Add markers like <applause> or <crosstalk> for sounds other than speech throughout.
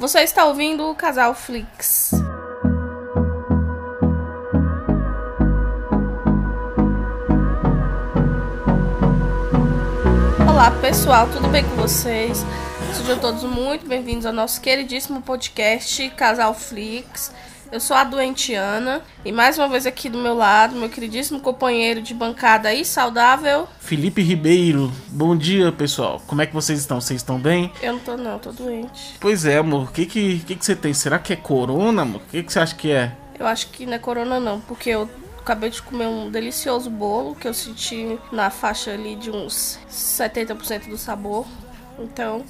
Você está ouvindo o Casal Flix. Olá pessoal, tudo bem com vocês? Sejam todos muito bem-vindos ao nosso queridíssimo podcast Casal Flix. Eu sou a doente Ana e mais uma vez aqui do meu lado, meu queridíssimo companheiro de bancada e saudável. Felipe Ribeiro, bom dia pessoal. Como é que vocês estão? Vocês estão bem? Eu não tô não, tô doente. Pois é, amor. O que que, que que você tem? Será que é corona, amor? O que que você acha que é? Eu acho que não é corona não, porque eu acabei de comer um delicioso bolo que eu senti na faixa ali de uns 70% do sabor. Então,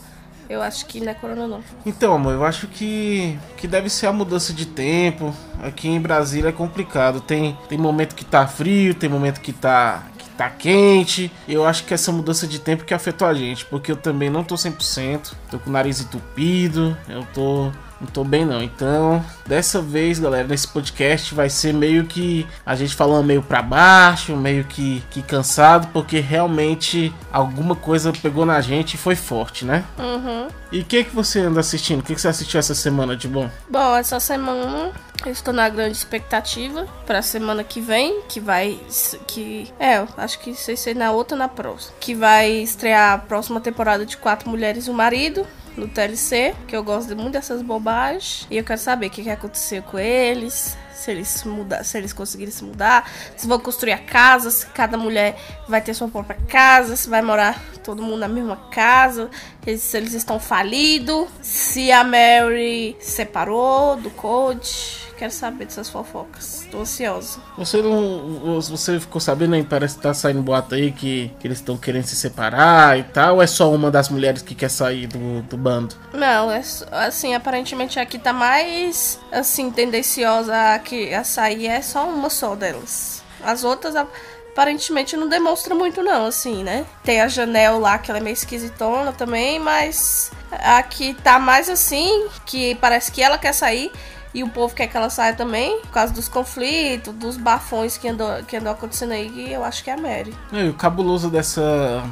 eu acho que não é corona não. Então, amor, eu acho que, que deve ser a mudança de tempo. Aqui em Brasília é complicado. Tem, tem momento que tá frio, tem momento que tá, tá quente. Eu acho que essa mudança de tempo que afetou a gente, porque eu também não tô 100%. Tô com o nariz entupido, eu tô não tô bem não. Então, dessa vez, galera, nesse podcast vai ser meio que a gente falando meio para baixo, meio que, que cansado, porque realmente alguma coisa pegou na gente e foi forte, né? Uhum. E o que que você anda assistindo? O que que você assistiu essa semana de bom? Bom, essa semana eu estou na grande expectativa para a semana que vem, que vai que é, eu acho que sei ser na outra na próxima, que vai estrear a próxima temporada de Quatro Mulheres e um Marido no TLC, que eu gosto muito dessas bobagens. E eu quero saber o que, que aconteceu com eles. Se eles, mudar, se eles conseguirem se mudar, se vão construir a casa, se cada mulher vai ter sua própria casa, se vai morar todo mundo na mesma casa, se eles estão falidos, se a Mary separou do Code. Quero saber dessas fofocas. Tô ansiosa. Você não. Você ficou sabendo aí? Parece que tá saindo boato aí que, que eles estão querendo se separar e tal. Ou é só uma das mulheres que quer sair do, do bando? Não, é assim, aparentemente aqui tá mais assim, tendenciosa a, que, a sair é só uma só delas. As outras a- aparentemente não demonstra muito não, assim, né? Tem a Janel lá, que ela é meio esquisitona também, mas aqui tá mais assim, que parece que ela quer sair. E o povo quer que ela saia também, por causa dos conflitos, dos bafões que andou, que andou acontecendo aí, que eu acho que é a Mary. É, e o cabuloso dessa,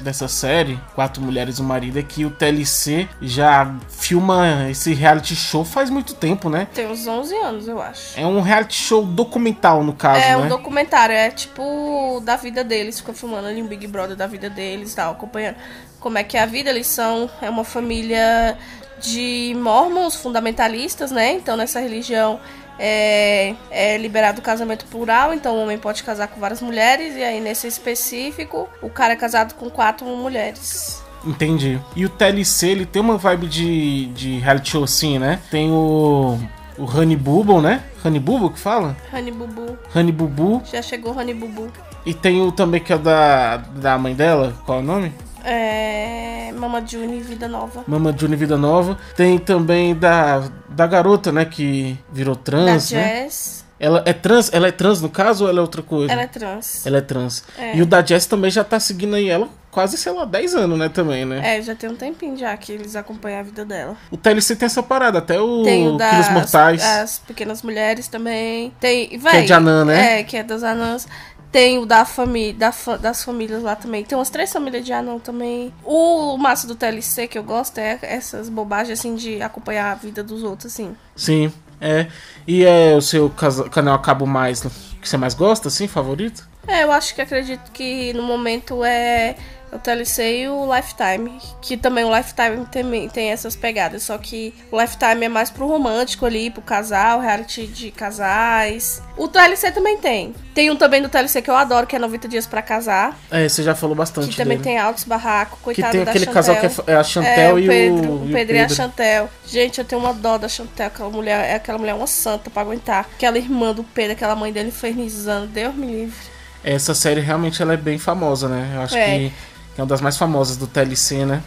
dessa série, Quatro Mulheres e um Marido, é que o TLC já filma esse reality show faz muito tempo, né? Tem uns 11 anos, eu acho. É um reality show documental, no caso, É né? um documentário, é tipo da vida deles, ficou filmando ali um Big Brother da vida deles e tal, acompanhando como é que é a vida. Eles são é uma família de mormons fundamentalistas, né? Então nessa religião é, é liberado o casamento plural, então o homem pode casar com várias mulheres, e aí nesse específico o cara é casado com quatro mulheres. Entendi. E o TLC, ele tem uma vibe de, de reality show assim, né? Tem o, o Honey Bubble, né? Honey Bubble que fala? Honey Bubu, Honey Bubu. já chegou Honey Bubu. E tem o também que é da, da mãe dela, qual é o nome? É, Mama June Vida Nova. Mama June Vida Nova. Tem também da, da garota, né, que virou trans, da né? Jess. Ela é trans? Ela é trans no caso ou ela é outra coisa? Ela é trans. Ela é trans. É. E o da Jess também já tá seguindo aí ela quase, sei lá, 10 anos, né, também, né? É, já tem um tempinho já que eles acompanham a vida dela. O TLC tem essa parada, até o Tem o Quilos das Mortais. as pequenas mulheres também. Tem, é véi, de anã, né? É, que é das anãs. Tem o da família, da fa- das famílias lá também. Tem umas três famílias de anão também. O massa do TLC que eu gosto é essas bobagens assim de acompanhar a vida dos outros assim. Sim, é. E é o seu canal a cabo mais que você mais gosta, assim, favorito? É, eu acho que acredito que no momento é o TLC e o Lifetime. Que também o Lifetime tem, tem essas pegadas. Só que o Lifetime é mais pro romântico ali, pro casal, reality de casais. O TLC também tem. Tem um também do TLC que eu adoro, que é 90 Dias pra Casar. É, você já falou bastante Que também dele. tem altos barracos, Que coitado tem da aquele Chantel. casal que é é a Chantel É, e, Pedro, o, o e Pedro e a Chantel. Gente, eu tenho uma dó da Chantel, aquela mulher, é aquela mulher uma santa pra aguentar. Aquela irmã do Pedro, aquela mãe dele infernizando, Deus me livre. Essa série realmente ela é bem famosa, né? Eu acho É. que é uma das mais famosas do TLC, né?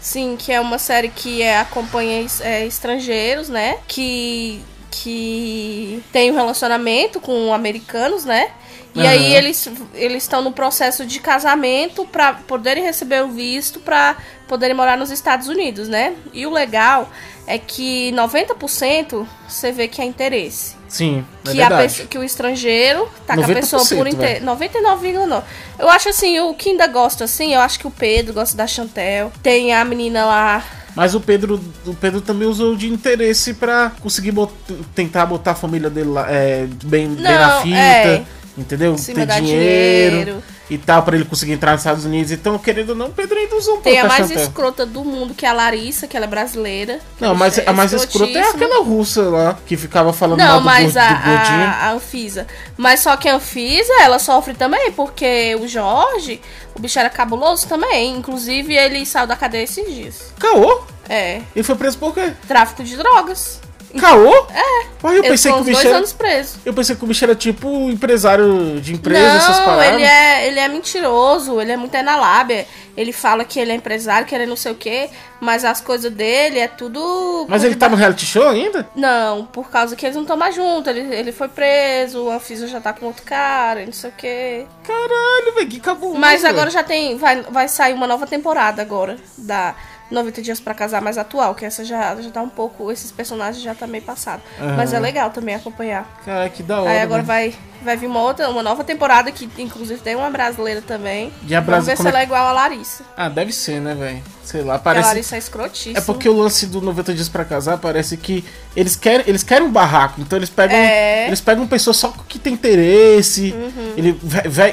Sim, que é uma série que é, acompanha é, estrangeiros, né? Que, que tem um relacionamento com americanos, né? E Aham. aí eles eles estão no processo de casamento para poderem receber o visto para poderem morar nos Estados Unidos, né? E o legal é que 90% você vê que é interesse. Sim, é Que, a verdade. pessoa- que o estrangeiro tá com a 90%, pessoa por inteiro. 99,9. Eu acho assim, o que ainda gosta assim, eu acho que o Pedro gosta da Chantel. Tem a menina lá, Mas o Pedro, o Pedro também usou de interesse pra conseguir bot- tentar botar a família dele lá, é, bem, bem na Não, fita. é. Entendeu? Cima Ter dinheiro, dinheiro. e tal, pra ele conseguir entrar nos Estados Unidos. Então, querendo ou não, o Pedro ainda usou um Tem a pouco mais escrota do mundo, que é a Larissa, que ela é brasileira. Não, ela mas é a mais escrota é aquela russa lá, que ficava falando mal Não, do, mas a, do gordinho. a, a Anfisa. Mas só que a Anfisa, ela sofre também, porque o Jorge, o bicho era cabuloso também. Inclusive, ele saiu da cadeia esses dias. Caô? É. Ele foi preso por quê? Tráfico de drogas. Caô? É. Mas eu pensei que o bicho dois era... anos preso. Eu pensei que o bicho era tipo empresário de empresa, essas Não, paradas. ele é, ele é mentiroso, ele é muito é na lábia. Ele fala que ele é empresário, que ele é não sei o quê, mas as coisas dele é tudo. Mas ele tá no reality show ainda? Não, por causa que eles não estão mais juntos. Ele, ele foi preso, a Anfisa já tá com outro cara, não sei o quê. Caralho, velho, que cabuloso. Mas agora já tem. Vai, vai sair uma nova temporada agora. Da 90 Dias pra Casar mais atual. Que essa já, já tá um pouco. Esses personagens já tá meio passado. Aham. Mas é legal também acompanhar. Cara, que da hora. Aí agora velho. vai, vai vir uma outra, uma nova temporada que inclusive tem uma brasileira também. E a Vamos ver se é ela é igual a Larissa. Ah, deve ser, né, velho? Sei lá, Porque A parece. Larissa é escrotíssima. É porque o lance do 90 dias pra casar parece que eles querem, eles querem um barraco, então eles pegam, É. Uhum. eles pegam pessoa só que tem interesse. Ele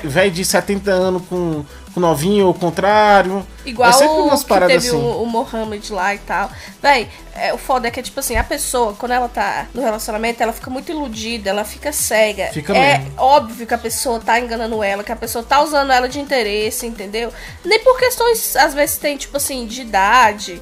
velho de 70 anos com, com novinho ou o contrário. Igual é sempre o umas que paradas teve assim. o, o Mohamed lá e tal. Véi, é, o foda é que, tipo assim, a pessoa, quando ela tá no relacionamento, ela fica muito iludida, ela fica cega. Fica é mesmo. óbvio que a pessoa tá enganando ela, que a pessoa tá usando ela de interesse, entendeu? Nem por questões, às vezes, tem, tipo assim, de idade.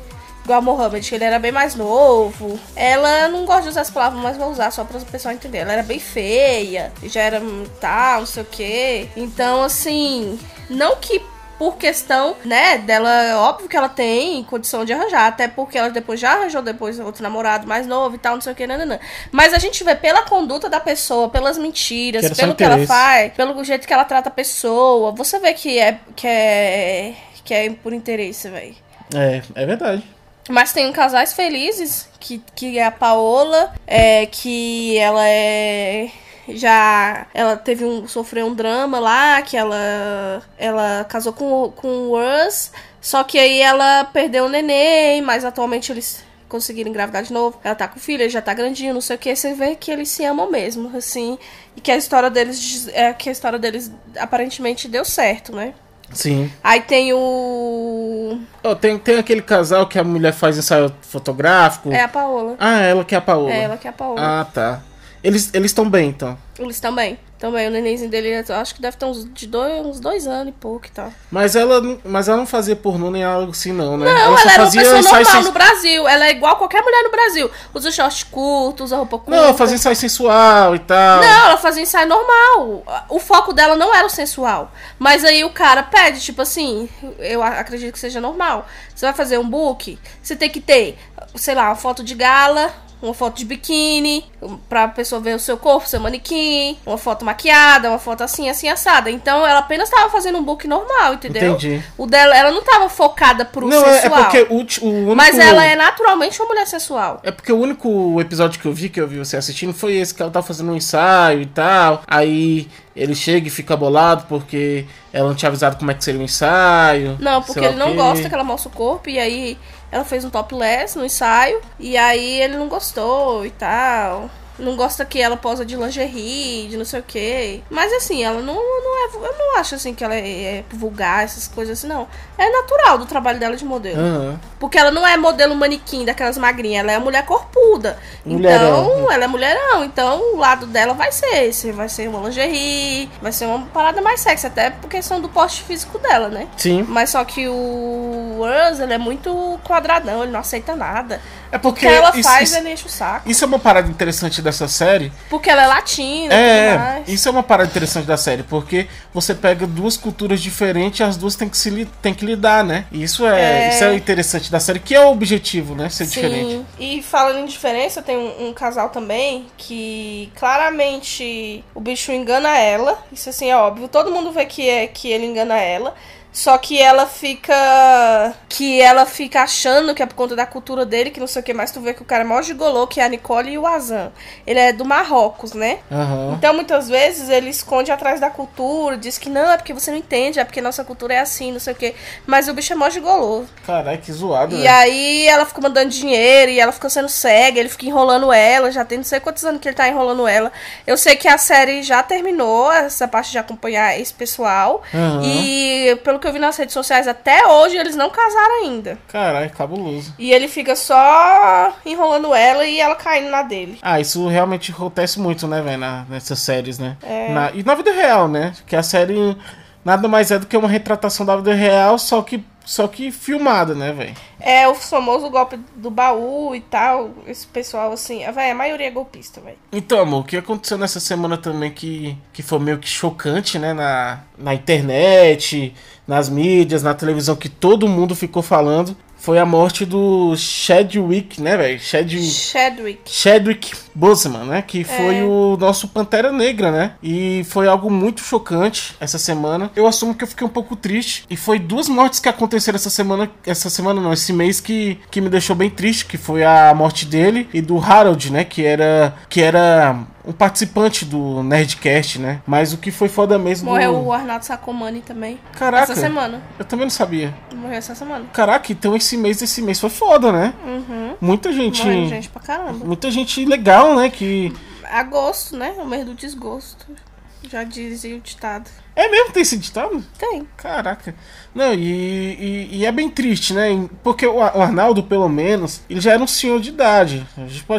Igual a Mohamed, que ele era bem mais novo. Ela não gosta de usar as palavras, mas vou usar só para o pessoal entender. Ela era bem feia, já era tal, não sei o quê. Então, assim, não que por questão, né, dela, óbvio que ela tem condição de arranjar, até porque ela depois já arranjou depois outro namorado mais novo e tal, não sei o que, nananã. Mas a gente vê pela conduta da pessoa, pelas mentiras, Que pelo que ela faz, pelo jeito que ela trata a pessoa, você vê que é que é que é por interesse, velho. É, é verdade. Mas tem casais felizes, que, que é a Paola, é, que ela é. Já. Ela teve um. sofreu um drama lá, que ela. Ela casou com, com o Russ. Só que aí ela perdeu o neném, mas atualmente eles conseguiram engravidar de novo. Ela tá com filho, ele já tá grandinho, não sei o que. Você vê que eles se amam mesmo, assim. E que a história deles. É que a história deles aparentemente deu certo, né? Sim. Aí tem o. Ó, tem, tem aquele casal que a mulher faz ensaio fotográfico. É a Paola. Ah, ela que é a Paola. É ela que é a Paola. Ah, tá. Eles estão bem, então. Eles também. Também, o nenenzinho dele, eu acho que deve ter uns, de dois, uns dois anos e pouco e tal. Mas ela, não- mas ela não fazia pornô nem algo assim, não, né? Não, ela ela, só era uma pessoa normal sen- no Brasil. Ela é igual qualquer mulher no Brasil. Usa short curto, usa roupa curta. Não, ela fazia ensaio sensual e tal. Não, ela fazia ensaio normal. O foco dela não era o sensual. Mas aí o cara pede, tipo assim, eu acredito que seja normal. Você vai fazer um book, você tem que ter, sei lá, uma foto de gala, uma foto de biquíni, pra pessoa ver o seu corpo, seu manequim, uma foto maquiada, uma foto assim, assim, assada. Então ela apenas tava fazendo um book normal, entendeu? Entendi. O dela, ela não tava focada pro Não, é, é sensual. porque o, o único... Mas ela é naturalmente uma mulher sensual. É porque o único episódio que eu vi, que eu vi você assistindo, foi esse que ela tá fazendo um ensaio e tal. Aí ele chega e fica bolado porque ela não tinha avisado como é que seria o ensaio. Não, porque ele não gosta que ela mostre o corpo. E aí ela fez um topless no ensaio. E aí ele não gostou e tal. Não gosta que ela posa de lingerie, de não sei o que. Mas assim, ela não, não é. Eu não acho assim que ela é, é vulgar, essas coisas assim, não. É natural do trabalho dela de modelo. Aham. Porque ela não é modelo manequim daquelas magrinhas, ela é mulher corpuda. Mulherão. Então, ela é mulherão. Então, o lado dela vai ser esse. Vai ser uma lingerie, vai ser uma parada mais sexy. Até por questão do poste físico dela, né? Sim. Mas só que o Us, ele é muito quadradão, ele não aceita nada. É O porque que ela isso, faz, isso, ele enche o saco. isso é uma parada interessante dessa série. Porque ela é latina É, isso é uma parada interessante da série, porque você pega duas culturas diferentes e as duas têm que, se têm que lidar, né? E isso é, É. isso é interessante da série, que é o objetivo, né? Ser Sim. diferente. E falando em diferença, tem um, um casal também que claramente o bicho engana ela. Isso assim é óbvio. Todo mundo vê que, é, que ele engana ela. Só que ela fica. Que ela fica achando que é por conta da cultura dele, que não sei o que mais. Tu vê que o cara é mó gigolô, que é a Nicole e o Azan. Ele é do Marrocos, né? Aham. Então, muitas vezes, ele esconde atrás da cultura, diz que não, é porque você não entende, é porque nossa cultura é assim, não sei o quê. Mas o bicho é mó gigolô. Caralho, que zoado, E velho. aí ela fica mandando dinheiro e ela fica sendo cega, ele fica enrolando ela, já tem não sei quantos anos que ele tá enrolando ela. Eu sei que a série já terminou, essa parte de acompanhar esse pessoal. Aham. E pelo que eu vi nas redes sociais, até hoje eles não casaram ainda. Caralho, cabuloso. E ele fica só enrolando ela e ela caindo na dele. Ah, isso realmente acontece muito, né, velho, nessas séries, né? É. Na- e na vida real, né? Que a série nada mais é do que uma retratação da vida real, só que, só que filmada, né, velho? É o famoso golpe do baú e tal. Esse pessoal, assim, véi, a maioria é golpista, velho. Então, amor, o que aconteceu nessa semana também que, que foi meio que chocante, né? Na, na internet, nas mídias, na televisão, que todo mundo ficou falando, foi a morte do Chadwick, né, velho? Chad... Chadwick. Chadwick Boseman, né? Que foi É. o nosso Pantera Negra, né? E foi algo muito chocante essa semana. Eu assumo que eu fiquei um pouco triste. E foi duas mortes que aconteceram essa semana. Essa semana não, esse mês que, que me deixou bem triste. Que foi a morte dele e do Harold, né? Que era. Que era um participante do Nerdcast, né? Mas o que foi foda mesmo. Morreu do... o Arnaldo Sacomani também. Caraca. Essa semana. Eu também não sabia. Morreu essa semana. Caraca, então esse mês, esse mês foi foda, né? Uhum. Muita gente. Morreu gente pra caramba. Muita gente legal, né? Que. Agosto, né? O mês do desgosto. Já dizia o ditado. É mesmo ter esse ditado? Tem. Caraca. Não, e, e, e é bem triste, né? Porque o, Ar- o Arnaldo, pelo menos, ele já era um senhor de idade.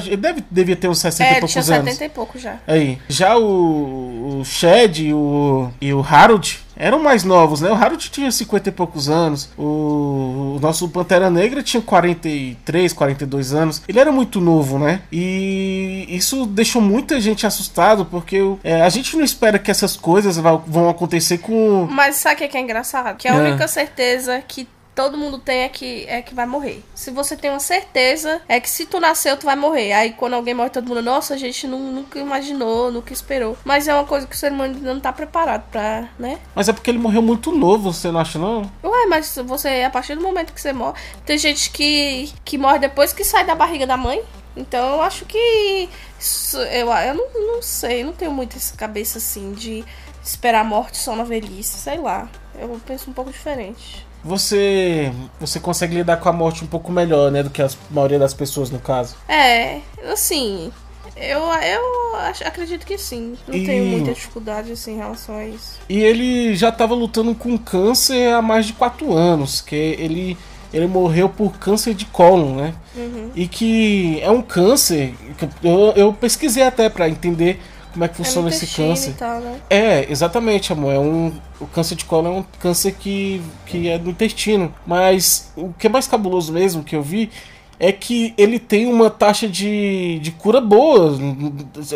Ele deve, devia ter uns 60 É, e poucos tinha anos. 70 e pouco já. Aí. Já o, o Shed e o, e o Harold eram mais novos, né? O Harold tinha 50 e poucos anos. O, o nosso Pantera Negra tinha 43, 42 anos. Ele era muito novo, né? E isso deixou muita gente assustado, porque é, a gente não espera que essas coisas vão acontecer com. Mas sabe o que é, é engraçado? Que a É. única certeza que todo mundo tem é que, é que vai morrer. Se você tem uma certeza, é que se tu nasceu, tu vai morrer. Aí quando alguém morre, todo mundo, nossa, a gente nu- nunca imaginou, nunca esperou. Mas é uma coisa que o ser humano ainda não tá preparado pra, né? Mas é porque ele morreu muito novo, você não acha, não? Ué, mas você, a partir do momento que você morre. Tem gente que, que morre depois que sai da barriga da mãe. Então eu acho que. isso- eu, eu não, não sei, não tenho muito essa cabeça assim de esperar a morte só na velhice, sei lá. Eu penso um pouco diferente. Você você consegue lidar com a morte um pouco melhor, né, do que a maioria das pessoas no caso. É, assim. Eu, eu acredito que sim. Não E- tenho muita dificuldade assim, em relação a isso. E ele já estava lutando com câncer há mais de 4 anos, que ele ele morreu por câncer de cólon, né? Uhum. E que é um câncer, que eu, eu pesquisei até pra entender como é que É funciona esse intestino câncer. Tal, né? É, exatamente, amor. É um, o câncer de colo é um câncer que, que é do intestino. Mas o que é mais cabuloso mesmo que eu vi é que ele tem uma taxa de, de cura boa.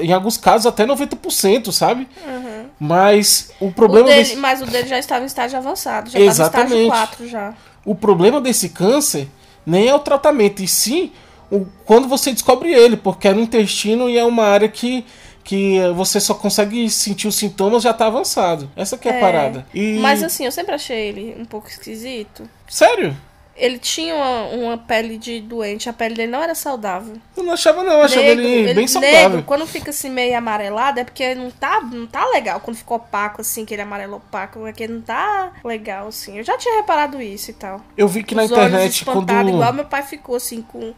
Em alguns casos até 90%, sabe? Mas o Uhum. O problema dele, desse, mas o dele já estava em estágio avançado. Já estava em estágio Exatamente. 4 já. o problema desse câncer nem é o tratamento, e sim o, quando você descobre ele, porque é no intestino e é uma área que, que você só consegue sentir os sintomas já tá avançado. Essa que é, a É, parada. E... Mas assim, eu sempre achei ele um pouco esquisito. Sério? Ele tinha uma, uma pele de doente, a pele dele não era saudável. Eu não achava não, eu achava Negro, ele, bem Negro, saudável. quando fica assim meio amarelado, é porque não tá, não tá legal. Quando fica opaco, assim, aquele amarelo opaco, é que não tá legal, assim. Eu já tinha reparado isso e tal. Eu vi que na Os olhos internet quando... espantados, igual meu pai ficou, assim, com,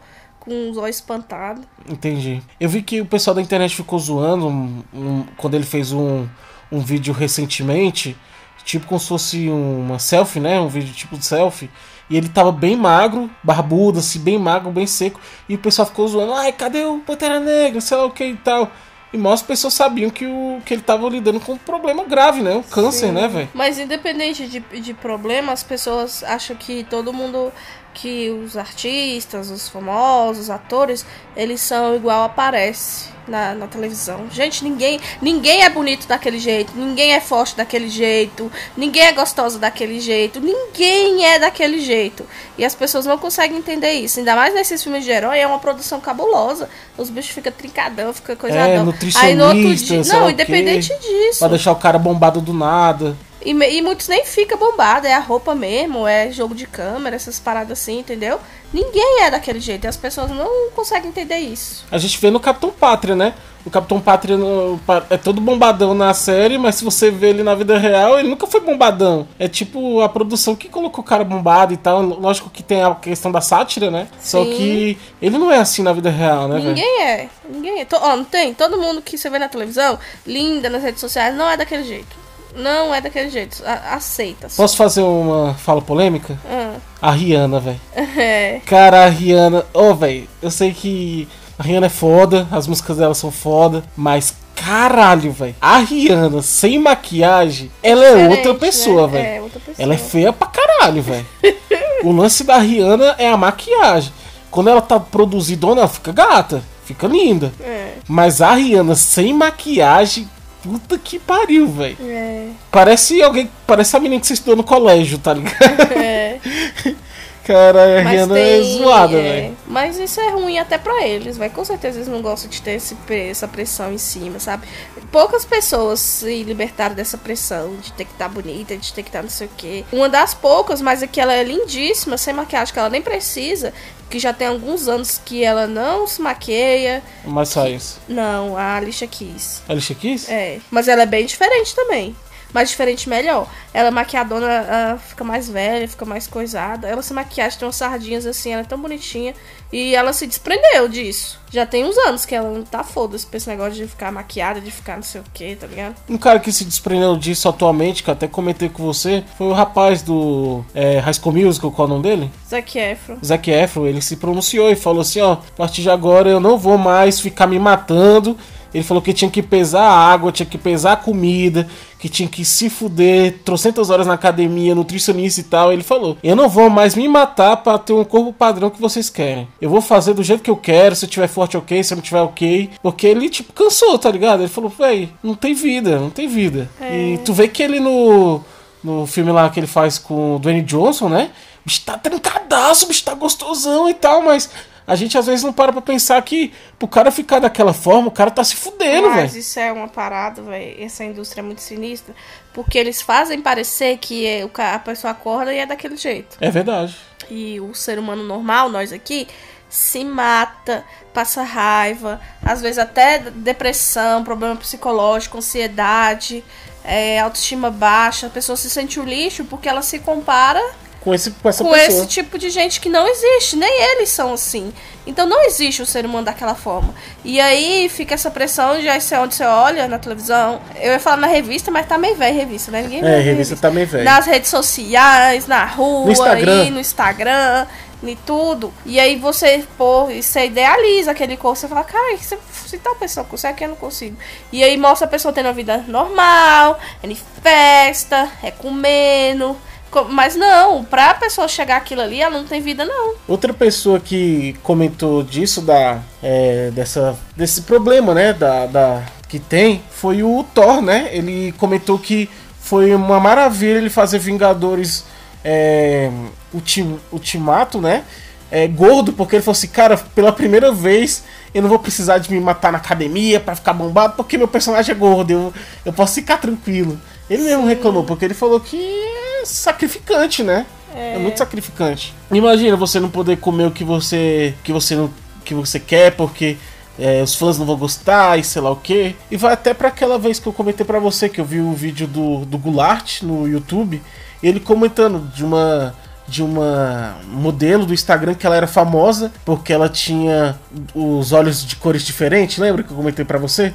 com os olhos espantados. Entendi. Eu vi que o pessoal da internet ficou zoando um- um- quando ele fez um, um vídeo recentemente, tipo como se fosse uma selfie, né? Um vídeo tipo de selfie. E ele tava bem magro, barbudo, assim, bem magro, bem seco. E o pessoal ficou zoando, ai, cadê o Pantera Negra? Sei lá o que e tal. E mal as pessoas sabiam que, o, que ele tava lidando com um problema grave, né? O câncer, Sim. né, velho? Mas independente de, de problema, as pessoas acham que todo mundo, que os artistas, os famosos, os atores, eles são igual aparece na, na televisão. Gente, ninguém, ninguém é bonito daquele jeito, ninguém é forte daquele jeito, ninguém é gostoso daquele jeito, ninguém é daquele jeito. E as pessoas não conseguem entender isso. Ainda mais nesses filmes de herói, é uma produção cabulosa. Os bichos ficam trincadão, fica coisa É, nutricionista, Aí no outro dia. Não, independente disso. Pra deixar o cara bombado do nada. E, e muitos nem fica bombado, é a roupa mesmo, é jogo de câmera, essas paradas assim, entendeu? Ninguém é daquele jeito, e as pessoas não conseguem entender isso. A gente vê no Capitão Pátria, né? O Capitão Pátria no- é todo bombadão na série, mas se você vê ele na vida real, ele nunca foi bombadão. É tipo a produção que colocou o cara bombado e tal. Lógico que tem a questão da sátira, né? Só Sim. que ele não é assim na vida real, né? Ninguém é, ninguém é. Ó, não tem? Todo mundo que você vê na televisão, linda nas redes sociais, não é daquele jeito. Não é daquele jeito. A- aceita. Posso fazer uma fala polêmica? Ah, A Rihanna, velho. <laughs> é. Cara, a Rihanna. Ô, velho, eu sei que a Rihanna é foda, as músicas dela são foda, mas caralho, velho. A Rihanna sem maquiagem, ela é Diferente, outra pessoa, né? velho. É, outra pessoa. Ela é feia pra caralho, velho. <laughs> o lance da Rihanna é a maquiagem. Quando ela tá produzidona, ela fica gata, fica linda. É, Mas a Rihanna sem maquiagem, puta que pariu, velho. é, Parece alguém, parece a menina que você estudou no colégio, tá ligado? é. <laughs> Cara, a Rihanna tem, é zoada, é, velho. Mas isso é ruim até pra eles, vai. Com certeza eles não gostam de ter esse, essa pressão em cima, sabe? Poucas pessoas se libertaram dessa pressão de ter que estar bonita, de ter que estar não sei o quê. Uma das poucas, mas é que ela é lindíssima, sem maquiagem, que ela nem precisa, que já tem alguns anos que ela não se maqueia. Mas só isso. Não, a Alicia Keys. Alicia Keys? É, mas ela é bem diferente também. Mais diferente, melhor. Ela maquiadona ela fica mais velha, fica mais coisada. Ela se maquiagem, tem umas sardinhas assim, ela é tão bonitinha. E ela se desprendeu disso. Já tem uns anos que ela não tá foda-se pra esse negócio de ficar maquiada, de ficar não sei o que, tá ligado? Um cara que se desprendeu disso atualmente, que eu até comentei com você, foi o rapaz do é, High School Musical, qual é o nome dele? Zac Efron. Zac Efron, ele se pronunciou e falou assim, ó, a partir de agora eu não vou mais ficar me matando. Ele falou que tinha que pesar a água, tinha que pesar a comida, que tinha que se fuder trocentas horas na academia, nutricionista e tal. Ele falou: Eu não vou mais me matar pra ter um corpo padrão que vocês querem. Eu vou fazer do jeito que eu quero, se eu tiver forte, ok, se eu não tiver, ok. Porque ele, tipo, cansou, tá ligado? Ele falou: Véi, não tem vida, não tem vida. E tu vê que ele no, no filme lá que ele faz com o Dwayne Johnson, né? O bicho tá trancadaço, o bicho tá gostosão e tal, mas. A gente às vezes não para pra pensar que pro cara ficar daquela forma, o cara tá se fudendo, Mas velho. isso é uma parada, velho. Essa indústria é muito sinistra. Porque eles fazem parecer que é- a pessoa acorda e é daquele jeito. É verdade. E o ser humano normal, nós aqui, se mata, passa raiva, às vezes até depressão, problema psicológico, ansiedade, é, autoestima baixa. A pessoa se sente o lixo porque ela se compara Com, esse, com essa com pessoa. esse tipo de gente que não existe, nem eles são assim. Então não existe o ser humano daquela forma. E aí fica essa pressão de aí você onde você olha na televisão. Eu ia falar na revista, mas tá meio velho revista, né? Ninguém É, revista tá meio velha. Nas redes sociais, na rua, No Instagram. e no Instagram, e tudo. E aí você, pô, você idealiza aquele corpo, você fala, cara, se, se tal pessoa consegue, eu não consigo. E aí mostra a pessoa tendo uma vida normal, é em festa, é comendo. Mas não, pra pessoa chegar aquilo ali, ela não tem vida, não. Outra pessoa que comentou disso, da, é, dessa, desse problema, né, da, da, que tem, foi o Thor, né? Ele comentou que foi uma maravilha ele fazer Vingadores é, ultim, Ultimato, né? É, gordo, porque ele falou assim, cara, pela primeira vez eu não vou precisar de me matar na academia pra ficar bombado, porque meu personagem é gordo, eu, eu posso ficar tranquilo. Ele mesmo reclamou, porque ele falou que sacrificante, né? É. muito sacrificante. Imagina você não poder comer o que você que você não que você quer porque é, os fãs não vão gostar e sei lá o que. E vai até para aquela vez que eu comentei para você que eu vi o vídeo do, do Goulart no YouTube, ele comentando de uma de uma modelo do Instagram que ela era famosa porque ela tinha os olhos de cores diferentes, lembra que eu comentei para você?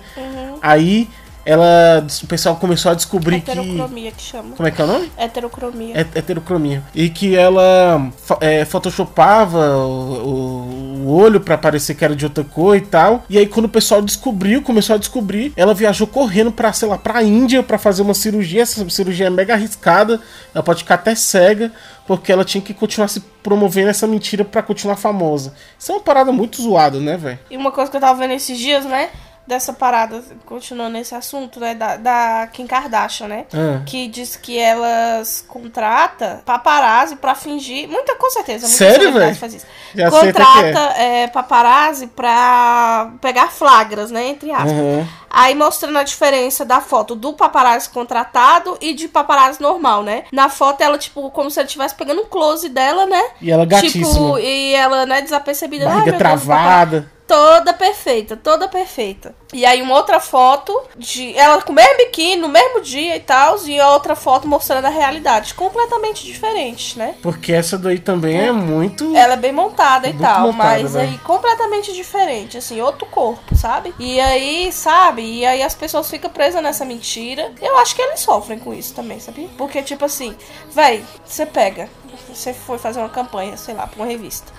Aí ela o pessoal começou a descobrir que Heterocromia que chama. como é que é o nome? Heterocromia. É- heterocromia. E que ela é, photoshopava o, o- o olho pra parecer que era de outra cor e tal. E aí quando o pessoal descobriu, começou a descobrir, ela viajou correndo pra, sei lá, pra Índia pra fazer uma cirurgia. Essa cirurgia é mega arriscada, ela pode ficar até cega, porque ela tinha que continuar se promovendo essa mentira pra continuar famosa. Isso é uma parada muito zoada, né, velho? E uma coisa que eu tava vendo esses dias, né? Dessa parada, continuando nesse assunto, né? Da, da Kim Kardashian, né? Ah. Que diz que elas contrata paparazzi pra fingir. Muita, com certeza, muita Sério, velho? que Contrata é, paparazzi pra pegar flagras, né? Entre aspas. Aham. Aí mostrando a diferença da foto do paparazzi contratado e de paparazzi normal, né? Na foto ela, tipo, como se ele estivesse pegando um close dela, né? E ela gatíssima. Tipo, e ela, né, desapercebida. Barriga meu Deus, travada. Toda perfeita, toda perfeita. E aí uma outra foto de ela com o mesmo biquíni no mesmo dia e tal, e outra foto mostrando a realidade, completamente diferente, né? Porque essa daí também é muito. Ela é bem montada e tal, montada, mas velho. aí completamente diferente, assim, outro corpo, sabe? E aí, sabe? E aí as pessoas ficam presas nessa mentira. Eu acho que eles sofrem com isso também, sabe? Porque, tipo assim, véi, você pega, você foi fazer uma campanha, sei lá, pra uma revista.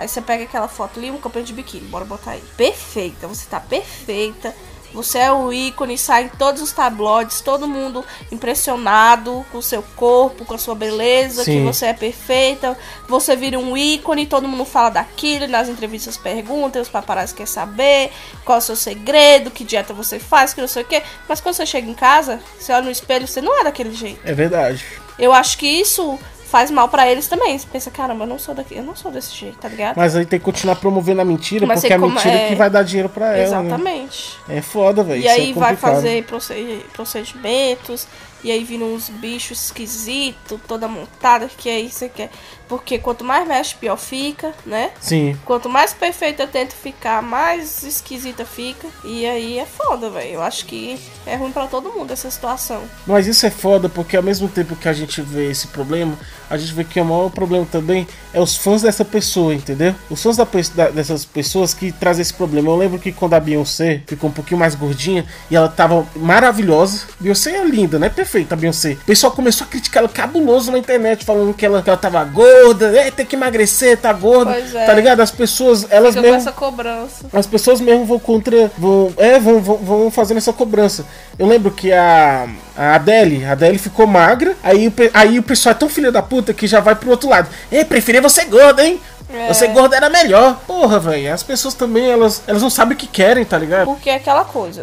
Aí você pega aquela foto ali, um campanha de biquíni, bora botar aí. Perfeita, você tá perfeita. Você é o ícone, sai em todos os tabloides, todo mundo impressionado com o seu corpo, com a sua beleza, que Sim. você é perfeita. Você vira um ícone, todo mundo fala daquilo, nas entrevistas perguntam, os paparazzi querem saber qual é o seu segredo, que dieta você faz, que não sei o quê. Mas quando você chega em casa, você olha no espelho, você não é daquele jeito. É verdade. Eu acho que isso faz mal pra eles também. Você pensa, caramba, eu não sou daqui, eu não sou desse jeito, tá ligado? Mas aí tem que continuar promovendo a mentira, Mas porque é a como- mentira é- que vai dar dinheiro pra ela. Né? Exatamente. É foda, velho. E isso aí é vai fazer proced- procedimentos, e aí viram uns bichos esquisitos, toda montada, que aí você quer. Porque quanto mais mexe, pior fica, né? Sim. Quanto mais perfeita eu tento ficar, mais esquisita fica. E aí é foda, velho. Eu acho que é ruim pra todo mundo essa situação. Mas isso é foda porque ao mesmo tempo que a gente vê esse problema, a gente vê que o maior problema também é os fãs dessa pessoa, entendeu? Os fãs da da- dessas pessoas que trazem esse problema. Eu lembro que quando a Beyoncé ficou um pouquinho mais gordinha e ela tava maravilhosa. Beyoncé é linda, né? Perfeita a Beyoncé. O pessoal começou a criticar ela cabuloso na internet, falando que ela, que ela tava gorda, é, tem que emagrecer, tá gorda. É. Tá ligado? As pessoas, elas Fica mesmo. essa cobrança. As pessoas mesmo vão contra. Vão, é, vão, vão, vão fazendo essa cobrança. Eu lembro que a, a Adele, a Adele ficou magra, aí, aí o pessoal é tão filho da puta que já vai pro outro lado. É, preferia você gorda, hein? É. Você gorda era melhor. Porra, velho. As pessoas também, elas, elas não sabem o que querem, tá ligado? Porque é aquela coisa,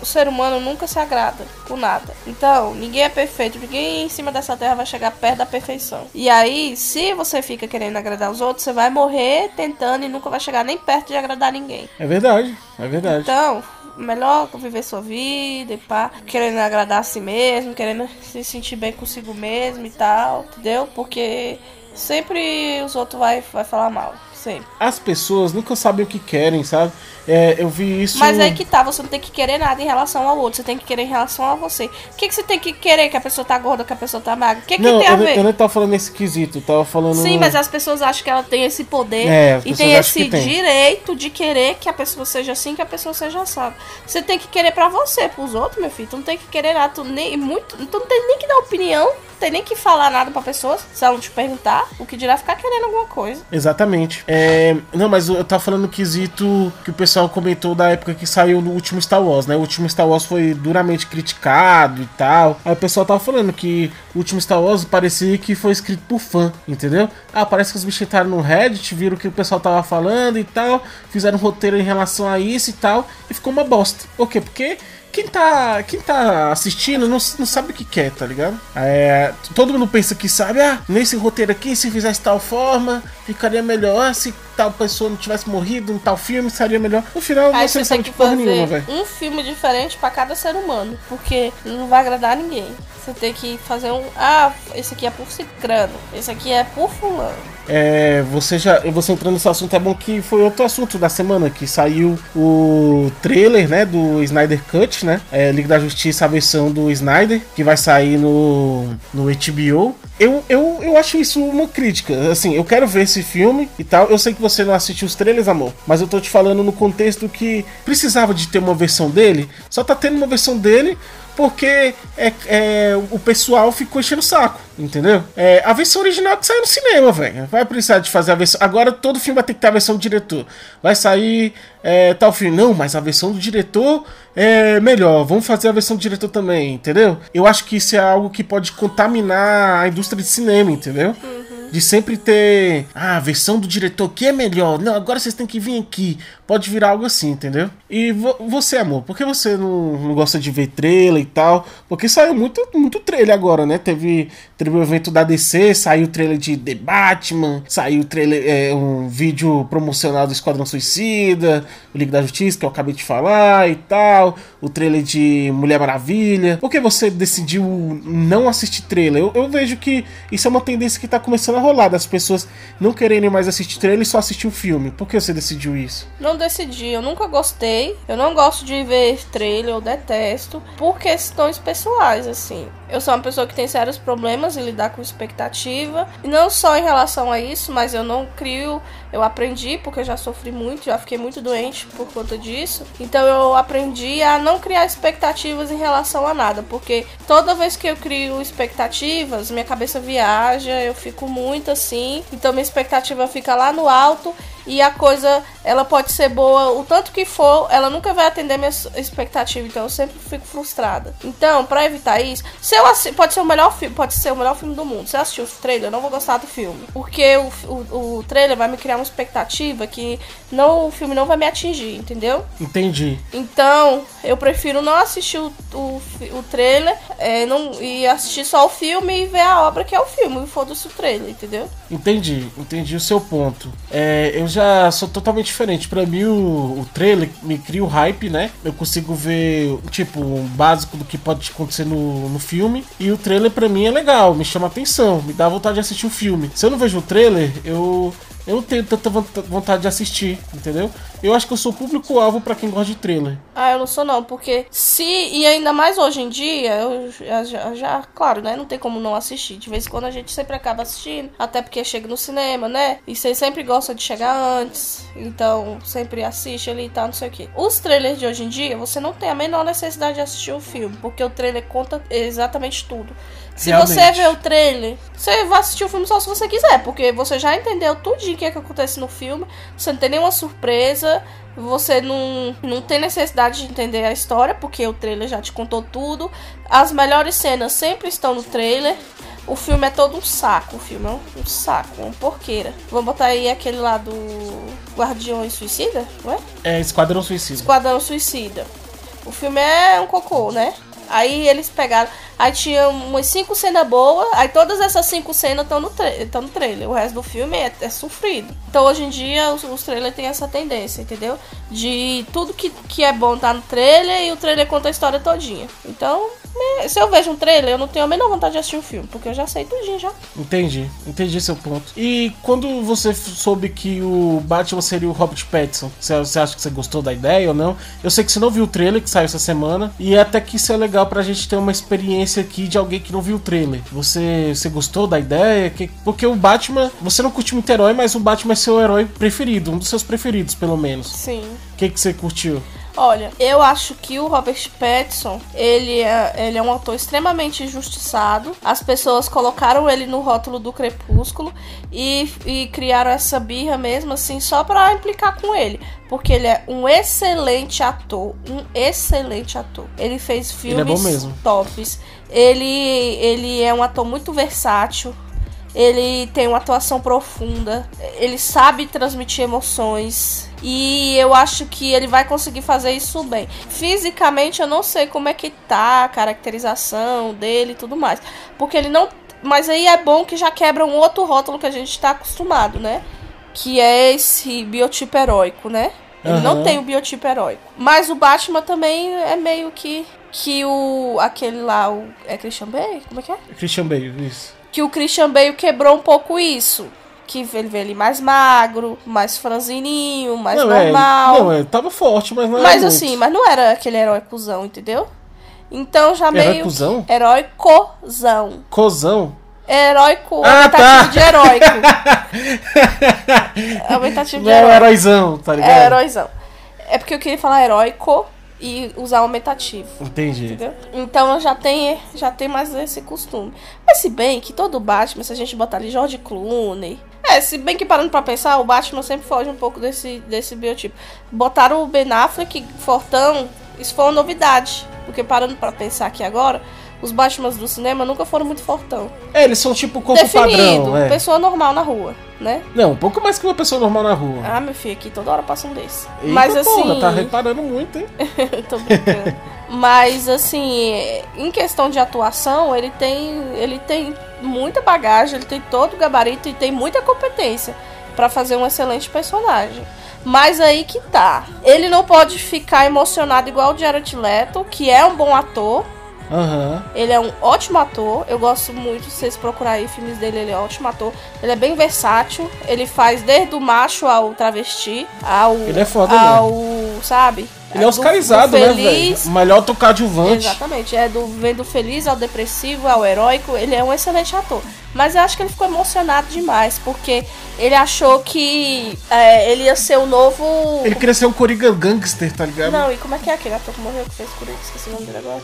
o ser humano nunca se agrada com nada. Então, ninguém é perfeito, ninguém em cima dessa terra vai chegar perto da perfeição. E aí, se você fica querendo agradar os outros, você vai morrer tentando e nunca vai chegar nem perto de agradar ninguém. É verdade, é verdade. Então, melhor viver sua vida e pá, querendo agradar a si mesmo, querendo se sentir bem consigo mesmo e tal, entendeu? Porque sempre os outros vai, vai falar mal, sempre. As pessoas nunca sabem o que querem, sabe? É, eu vi isso. Mas aí que tá, você não tem que querer nada em relação ao outro, você tem que querer em relação a você. O que, que você tem que querer? Que a pessoa tá gorda, que a pessoa tá magra? O que, que Não, tem a eu, não- ver? eu não tava falando nesse quesito, eu tava falando. Sim, mas as pessoas acham que ela tem esse poder É, e tem esse tem. direito de querer que a pessoa seja assim, que a pessoa seja assada. Você tem que querer pra você, pros outros, meu filho. Tu não tem que querer nada, tu, nem, muito, tu não tem nem que dar opinião, tem nem que falar nada pra pessoa, se ela não te perguntar, o que dirá ficar querendo alguma coisa. Exatamente. É, não, mas eu tava falando quesito que o pessoal comentou da época que saiu no último Star Wars, né? O último Star Wars foi duramente criticado e tal. Aí o pessoal tava falando que o último Star Wars parecia que foi escrito por fã, entendeu? Ah, parece que os bichos entraram no Reddit, viram o que o pessoal tava falando e tal, fizeram um roteiro em relação a isso e tal, e ficou uma bosta. Por quê? Porque quem tá, quem tá assistindo não, não sabe o que quer, tá ligado? É, todo mundo pensa que sabe, ah, nesse roteiro aqui, se fizesse tal forma, ficaria melhor. Se tal pessoa não tivesse morrido em tal filme, seria melhor. No final, Aí você não sabe de porra fazer nenhuma, velho. um filme diferente pra cada ser humano, porque não vai agradar ninguém. Você tem que fazer um, ah, esse aqui é por cicrano, esse aqui é por fulano. É, você já, você entrando nesse assunto é bom que foi outro assunto da semana que saiu o trailer, né, do Snyder Cut, né, é, Liga da Justiça a versão do Snyder que vai sair no no HBO. Eu, eu, eu acho isso uma crítica. Assim, eu quero ver esse filme e tal. Eu sei que você não assistiu os trailers, amor, mas eu tô te falando no contexto que precisava de ter uma versão dele. Só tá tendo uma versão dele porque é, é, o pessoal ficou enchendo o saco, entendeu? É, a versão original que saiu no cinema, velho. Vai precisar de fazer a versão. Agora todo filme vai ter que ter a versão do diretor. Vai sair é, tal filme. Não, mas a versão do diretor é melhor. Vamos fazer a versão do diretor também, entendeu? Eu acho que isso é algo que pode contaminar a indústria de cinema, entendeu? De sempre ter ah, a versão do diretor que é melhor. Não, agora vocês têm que vir aqui. Pode virar algo assim, entendeu? E vo você, amor, por que você não, não, gosta de ver trailer e tal? Porque saiu muito, muito trailer agora, né? Teve, teve o evento da DC, saiu o trailer de The Batman, saiu trailer, é, um vídeo promocional do Esquadrão Suicida, o Liga da Justiça, que eu acabei de falar e tal, o trailer de Mulher Maravilha. Por que você decidiu não assistir trailer? Eu, eu vejo que isso é uma tendência que tá começando a rolar, das pessoas não quererem mais assistir trailer e só assistir o filme. Por que você decidiu isso? Não decidi, eu nunca gostei. Eu não gosto de ver trailer, eu detesto. Por questões pessoais, assim. Eu sou uma pessoa que tem sérios problemas em lidar com expectativa. E não só em relação a isso, mas eu não crio. Eu aprendi, porque eu já sofri muito, já fiquei muito doente por conta disso. Então eu aprendi a não criar expectativas em relação a nada. Porque toda vez que eu crio expectativas, minha cabeça viaja, eu fico muito assim. Então minha expectativa fica lá no alto e a coisa ela pode ser boa o tanto que for, ela nunca vai atender minha expectativa, então eu sempre fico frustrada. Então, para evitar isso, se eu assi... pode ser o melhor filme, pode ser o melhor filme do mundo. Se eu assistir o trailer, eu não vou gostar do filme, porque o, o, o trailer vai me criar uma expectativa que não o filme não vai me atingir, entendeu? Entendi. Então, eu prefiro não assistir o, o, o trailer é, não, e assistir só o filme e ver a obra que é o filme, e foda-se o trailer, entendeu? Entendi, entendi o seu ponto. É, eu já já sou totalmente diferente. Para mim, o, o, trailer me cria o hype, né? Eu consigo ver, tipo, um básico do que pode acontecer no, no filme. E o trailer, para mim, é legal, me chama atenção, me dá vontade de assistir o filme. Se eu não vejo o trailer, eu eu não tenho tanta vontade de assistir, entendeu? Eu acho que eu sou público-alvo para quem gosta de trailer. Ah, eu não sou não, porque se, e ainda mais hoje em dia, eu já, já, claro, né, não tem como não assistir. De vez em quando a gente sempre acaba assistindo, até porque chega no cinema, né? E você sempre gosta de chegar antes, então sempre assiste ali e tal, não sei o que. Os trailers de hoje em dia, você não tem a menor necessidade de assistir o filme, porque o trailer conta exatamente tudo. Se Realmente. você vê o trailer, você vai assistir o filme só se você quiser, porque você já entendeu tudo que, é que acontece no filme, você não tem nenhuma surpresa, você não, não tem necessidade de entender a história, porque o trailer já te contou tudo. As melhores cenas sempre estão no trailer. O filme é todo um saco, o filme é um, um saco, uma porqueira. Vamos botar aí aquele lá do Guardiões Suicida, não é? É, Esquadrão Suicida. Esquadrão Suicida. O filme é um cocô, né? Aí eles pegaram. Aí tinha umas cinco cenas boas, aí todas essas cinco cenas estão no, tra no trailer. O resto do filme é, é sofrido. Então hoje em dia os, os trailers têm essa tendência, entendeu? De tudo que, que é bom tá no trailer e o trailer conta a história todinha. Então se eu vejo um trailer, eu não tenho a menor vontade de assistir o um filme, porque eu já sei tudinho já. Entendi, entendi seu ponto. E quando você soube que o Batman seria o Robert Pattinson, você acha que você gostou da ideia ou não? Eu sei que você não viu o trailer que saiu essa semana, e até que isso é legal pra gente ter uma experiência aqui de alguém que não viu o trailer. Você, você gostou da ideia? Porque o Batman, você não curte muito herói, mas o Batman é seu herói preferido, um dos seus preferidos, pelo menos. Sim. O que, que você curtiu? Olha, eu acho que o Robert Pattinson, ele é, ele é um ator extremamente injustiçado. As pessoas colocaram ele no rótulo do Crepúsculo e, e criaram essa birra mesmo, assim, só pra implicar com ele. Porque ele é um excelente ator, um excelente ator. Ele fez filmes ele é tops. Ele, ele é um ator muito versátil. Ele tem uma atuação profunda. Ele sabe transmitir emoções e eu acho que ele vai conseguir fazer isso bem. Fisicamente eu não sei como é que tá a caracterização dele e tudo mais. Porque ele não. Mas aí é bom que já quebra um outro rótulo que a gente tá acostumado, né? Que é esse biotipo heróico, né? Ele uhum. não tem o biotipo heróico. Mas o Batman também é meio que. Que o. aquele lá, o. É Christian Bale? Como é que é? Christian Bale, isso. Que o Christian Bale quebrou um pouco isso que ele vê ele mais magro, mais franzininho, mais não, é, normal. É, não, ele tava forte, mas não Mas assim, mas não era aquele herói cuzão, entendeu? Então já herói meio. Cuzão? Herói cozão. Cozão? Heróico, ah, aumentativo tá. de heróico. aumentativo de heróico. <laughs> É heróizão, tá ligado? É heróizão. É porque eu queria falar heróico e usar aumentativo. Entendi. Entendeu? Então já tem, já tem mais esse costume. Mas se bem que todo Batman, se a gente botar ali George Clooney. É, se bem que parando pra pensar, o Batman sempre foge um pouco desse, desse biotipo. Botaram o Ben Affleck, Fortão, isso foi uma novidade. Porque parando pra pensar aqui agora, os Batmans do cinema nunca foram muito fortão. É, eles são tipo corpo Definido, padrão, é. pessoa normal na rua, né? Não, um pouco mais que uma pessoa normal na rua. Ah, meu filho, aqui toda hora passa um desse. Eita, Mas assim. porra, tá reparando muito, hein? <laughs> Tô brincando. Mas assim, em questão de atuação, ele tem, ele tem muita bagagem, ele tem todo o gabarito e tem muita competência pra fazer um excelente personagem. Mas aí que tá. Ele não pode ficar emocionado igual o Jared Leto, que é um bom ator. Aham. Ele é um ótimo ator. Eu gosto muito, se vocês procurarem filmes dele, ele é um ótimo ator. Ele é bem versátil. Ele faz desde o macho ao travesti, ao. Ele é foda ao. Sabe? Ele é Do- oscarizado, do né, feliz, velho? Melhor do coadjuvante. Exatamente, é do vem do feliz ao depressivo ao heróico, ele é um excelente ator. Mas eu acho que ele ficou emocionado demais, porque ele achou que é, ele ia ser o novo. Ele queria ser um Coringa gangster, tá ligado? Não, e como é que é aquele ator que morreu que fez Coringa? Esqueci o nome dele agora.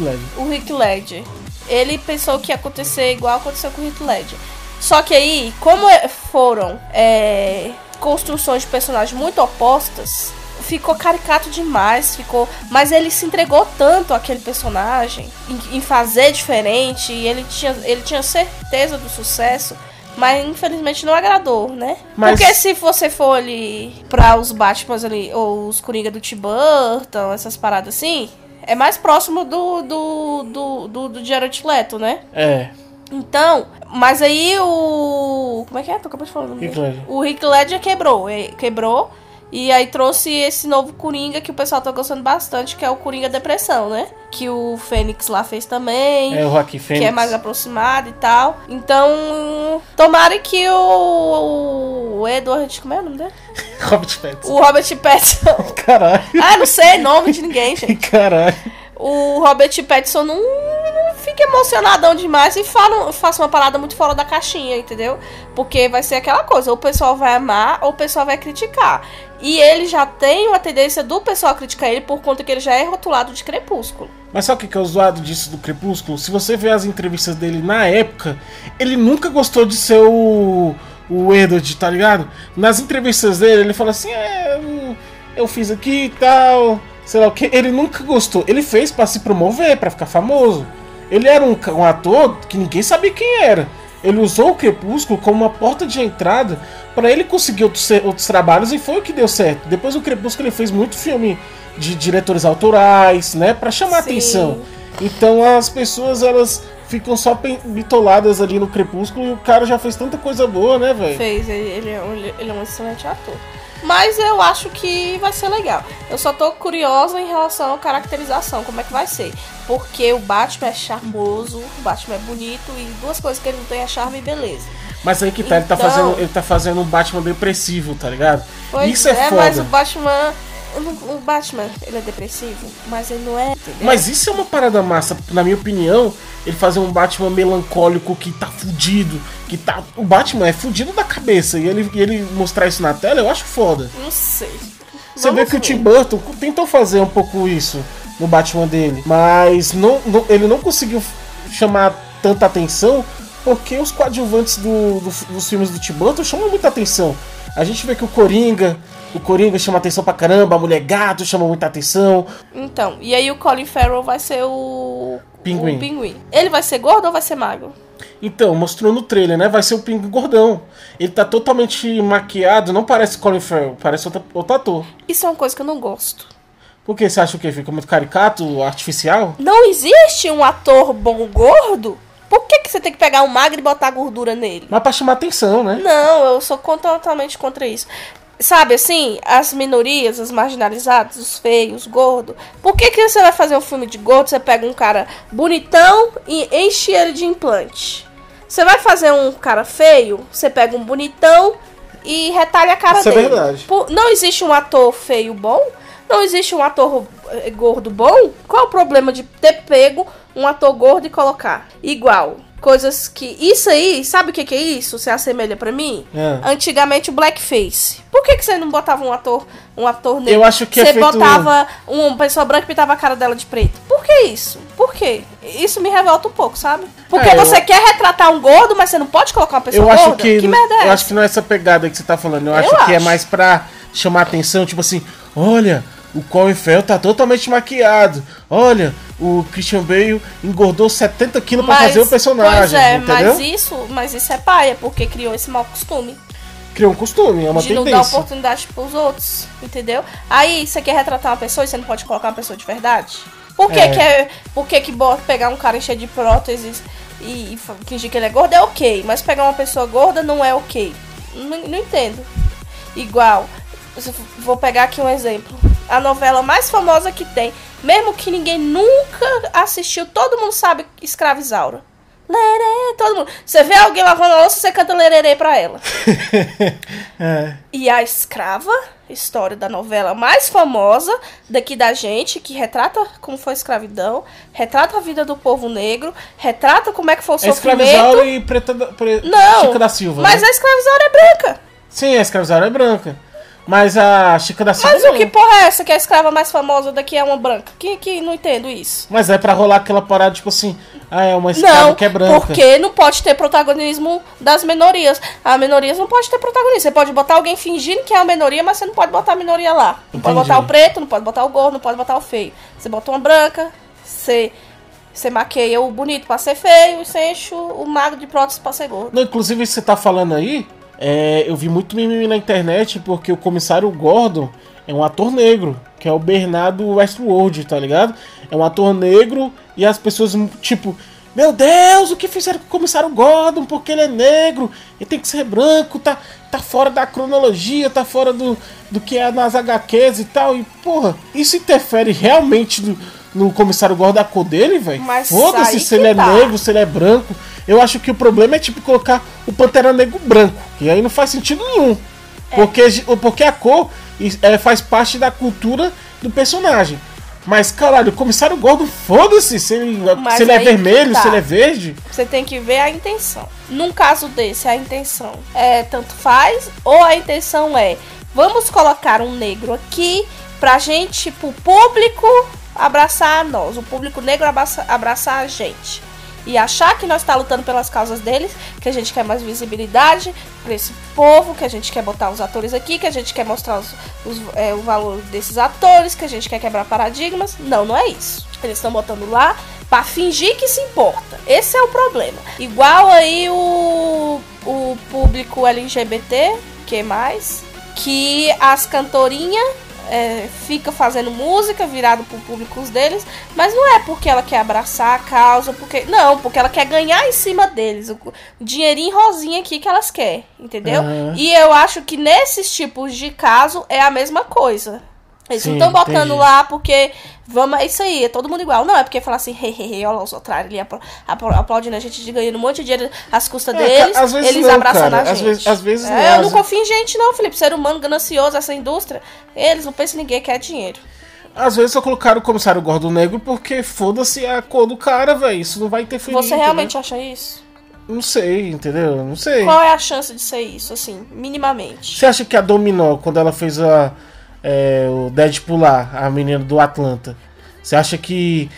Leve. O Rick Ledger. Ele pensou que ia acontecer igual aconteceu com o Rick Ledger. Só que aí, como é- foram é, construções de personagens muito opostas, ficou caricato demais, ficou. Mas ele se entregou tanto àquele personagem em, em fazer diferente, e ele tinha, ele tinha certeza do sucesso. Mas infelizmente não agradou, né? Mas- Porque se você for ali pra os Batmans ali, ou os Coringa do Tim Burton, essas paradas assim, é mais próximo do, do, do, do, do Jared Leto, né? É. Então, mas aí o. Como é que é? Acabou de falar o Rick? Ledger. O Rick Ledger quebrou. Quebrou. E aí trouxe esse novo Coringa que o pessoal tá gostando bastante, que é o Coringa Depressão, né? Que o Fênix lá fez também. É o Joaquim Fênix. Que é mais aproximado e tal. Então, tomara que o, o Edward. Como é o nome dele? <laughs> Robert Pattinson. O Robert Pattinson. <laughs> Caralho. ah, não sei nome de ninguém, <laughs> gente. Caralho. O Robert Pattinson não, não fica emocionadão demais e fala, faça uma parada muito fora da caixinha, entendeu? Porque vai ser aquela coisa, ou o pessoal vai amar ou o pessoal vai criticar. E ele já tem uma tendência do pessoal criticar ele por conta que ele já é rotulado de crepúsculo. Mas sabe o que é zoado disso do Crepúsculo? Se você ver as entrevistas dele na época, ele nunca gostou de ser o. o Edward, tá ligado? Nas entrevistas dele, ele fala assim: é, eu- fiz aqui e tal, sei lá o que. Ele nunca gostou. Ele fez pra se promover, pra ficar famoso. Ele era um, um ator que ninguém sabia quem era. Ele usou o Crepúsculo como uma porta de entrada pra ele conseguir outros, outros trabalhos e foi o que deu certo. Depois do Crepúsculo, ele fez muito filme de diretores autorais, né, Pra chamar Sim. atenção. Então as pessoas elas ficam só bitoladas ali no Crepúsculo e o cara já fez tanta coisa boa, né, velho? Fez, ele, ele é um, ele é um excelente ator. Mas eu acho que vai ser legal. Eu só tô curiosa em relação à caracterização, como é que vai ser. Porque o Batman é charmoso, o Batman é bonito e duas coisas que ele não tem é charme e beleza. Mas aí que tá, ele tá Então- fazendo, ele tá fazendo um Batman depressivo, tá ligado? Pois Isso é, é, foda. mas o Batman. O Batman, ele é depressivo, mas ele não é, entendeu? Mas isso é uma parada massa, na minha opinião, ele fazer um Batman melancólico que tá fudido, que tá. O Batman é fudido da cabeça e ele, e ele mostrar isso na tela, eu acho foda. Não sei. Você Vamos vê que o ver. Tim Burton tentou fazer um pouco isso no Batman dele, mas não, não- ele não conseguiu chamar tanta atenção porque os coadjuvantes do- do- dos filmes do Tim Burton chamam muita atenção. A gente vê que o Coringa, o Coringa chama atenção pra caramba, a Mulher Gato chama muita atenção. Então, e aí o Colin Farrell vai ser o. Pinguim. O pinguim. Ele vai ser gordo ou vai ser magro? Então, mostrou no trailer, né? Vai ser o Pinguim gordão. Ele tá totalmente maquiado, não parece Colin Farrell, parece outro, outro ator. Isso é uma coisa que eu não gosto. Por que você acha o quê? Fica muito caricato, artificial? Não existe um ator bom gordo? Por que, que você tem que pegar um magro e botar gordura nele? Mas pra chamar atenção, né? Não, eu sou totalmente contra isso. Sabe assim, as minorias, as marginalizadas, os feios, os gordos. Por que, que você vai fazer um filme de gordo? Você pega um cara bonitão e enche ele de implante. Você vai fazer um cara feio, você pega um bonitão e retalha a cara Isso é dele. verdade. Por- não existe um ator feio bom, não existe um ator eh, gordo bom. Qual é o problema de ter pego um ator gordo e colocar? Igual. Coisas que. Isso aí, sabe o que, que é isso? Você assemelha pra mim? É. Antigamente o blackface. Por que, que você não botava um ator, um ator negro? Eu acho que é você feito- botava uma pessoa branca e pintava a cara dela de preto. Por que isso? Por quê? Isso me revolta um pouco, sabe? Porque É, eu- você quer retratar um gordo, mas você não pode colocar uma pessoa Eu acho gorda? que, merda é eu essa? acho que não é essa pegada que você tá falando. Eu, Eu acho que é acho. mais pra chamar atenção, tipo assim, olha, o Colin Farrell tá totalmente maquiado. Olha, o Christian Bale engordou 70 quilos pra fazer o personagem. Pois é, entendeu? mas isso, mas isso é paia, porque criou esse mau costume. Criou um costume, é uma de tendência. não dar oportunidade pros outros, entendeu? Aí você quer retratar uma pessoa e você não pode colocar uma pessoa de verdade? Por que, é. que, é, por que, que pegar um cara cheio de próteses e, e fingir que ele é gordo é ok, mas pegar uma pessoa gorda não é ok? Não, não entendo. Igual, vou pegar aqui um exemplo. A novela mais famosa que tem, mesmo que ninguém nunca assistiu, todo mundo sabe Escravizaura. Lerê, todo mundo. Você vê alguém lavando a louça, você canta lererê pra ela. <laughs> é. E a escrava, história da novela mais famosa daqui da gente, que retrata como foi a escravidão, retrata a vida do povo negro, retrata como é que foi o é sofrimento. e Preta da, pre... Não, Chica da Silva. Mas né? a escravizaura é branca. Sim, a escravizaura é branca. Mas a Chica da Silva. Mas o que porra é essa que é a escrava mais famosa daqui é uma branca? Que, que não entendo isso. Mas é para rolar aquela parada, tipo assim, ah, é uma escrava não, que é branca. Porque não pode ter protagonismo das minorias. As minorias não pode ter protagonismo. Você pode botar alguém fingindo que é uma minoria, mas você não pode botar a minoria lá. Não Entendi. pode botar o preto, não pode botar o gordo, não pode botar o feio. Você bota uma branca, você. Você maqueia o bonito pra ser feio e você enche o magro de prótese pra ser gordo. Não, inclusive, você tá falando aí, é, eu vi muito mimimi na internet porque o comissário Gordon é um ator negro, que é o Bernardo Westworld, tá ligado? É um ator negro e as pessoas, tipo, meu Deus, o que fizeram com o comissário Gordon? Porque ele é negro, ele tem que ser branco, tá, tá fora da cronologia, tá fora do, do que é nas HQs e tal. E, porra, isso interfere realmente no, no comissário Gordon a cor dele, velho? Foda-se se ele é tá. negro, se ele é branco. Eu acho que o problema é tipo colocar o Pantera Negro branco, que aí não faz sentido nenhum. É. Porque, porque a cor é, faz parte da cultura do personagem. Mas, caralho, o comissário Gordon, foda-se se ele, se ele é vermelho, tá. se ele é verde. Você tem que ver a intenção. Num caso desse, a intenção é tanto faz, ou a intenção é vamos colocar um negro aqui pra gente, pro público abraçar nós, o público negro abraçar, abraçar a gente e achar que nós está lutando pelas causas deles, que a gente quer mais visibilidade para esse povo, que a gente quer botar os atores aqui, que a gente quer mostrar os, os, é, o valor desses atores, que a gente quer quebrar paradigmas. Não, não é isso. Eles estão botando lá para fingir que se importa. Esse é o problema. Igual aí o, o público LGBT, que mais, que as cantorinhas é, fica fazendo música virado pro públicos deles, mas não é porque ela quer abraçar a causa, porque não, porque ela quer ganhar em cima deles, o dinheirinho rosinha aqui que elas querem, entendeu? Uhum. E eu acho que nesses tipos de caso é a mesma coisa. Eles Sim, não estão botando entendi. lá porque vamos, é isso aí, é todo mundo igual. Não, é porque falar assim, hehehe, olha os otários ali aplaudindo a gente de ganhando um monte de dinheiro às custas é, deles, eles não, abraçando cara. a gente. Às vezes, às vezes é, não, eu não confio em gente não, Felipe. Ser humano ganancioso, essa indústria, eles não pensam em ninguém quer dinheiro. Às vezes só colocaram o comissário gordo negro porque foda-se a cor do cara, velho. Isso não vai interferir. Você realmente acha isso? Não sei, entendeu? Não sei. Qual é a chance de ser isso, assim, minimamente? Você acha que a Dominó, quando ela fez a é, o Deadpool lá, a menina do Atlanta. Você acha que.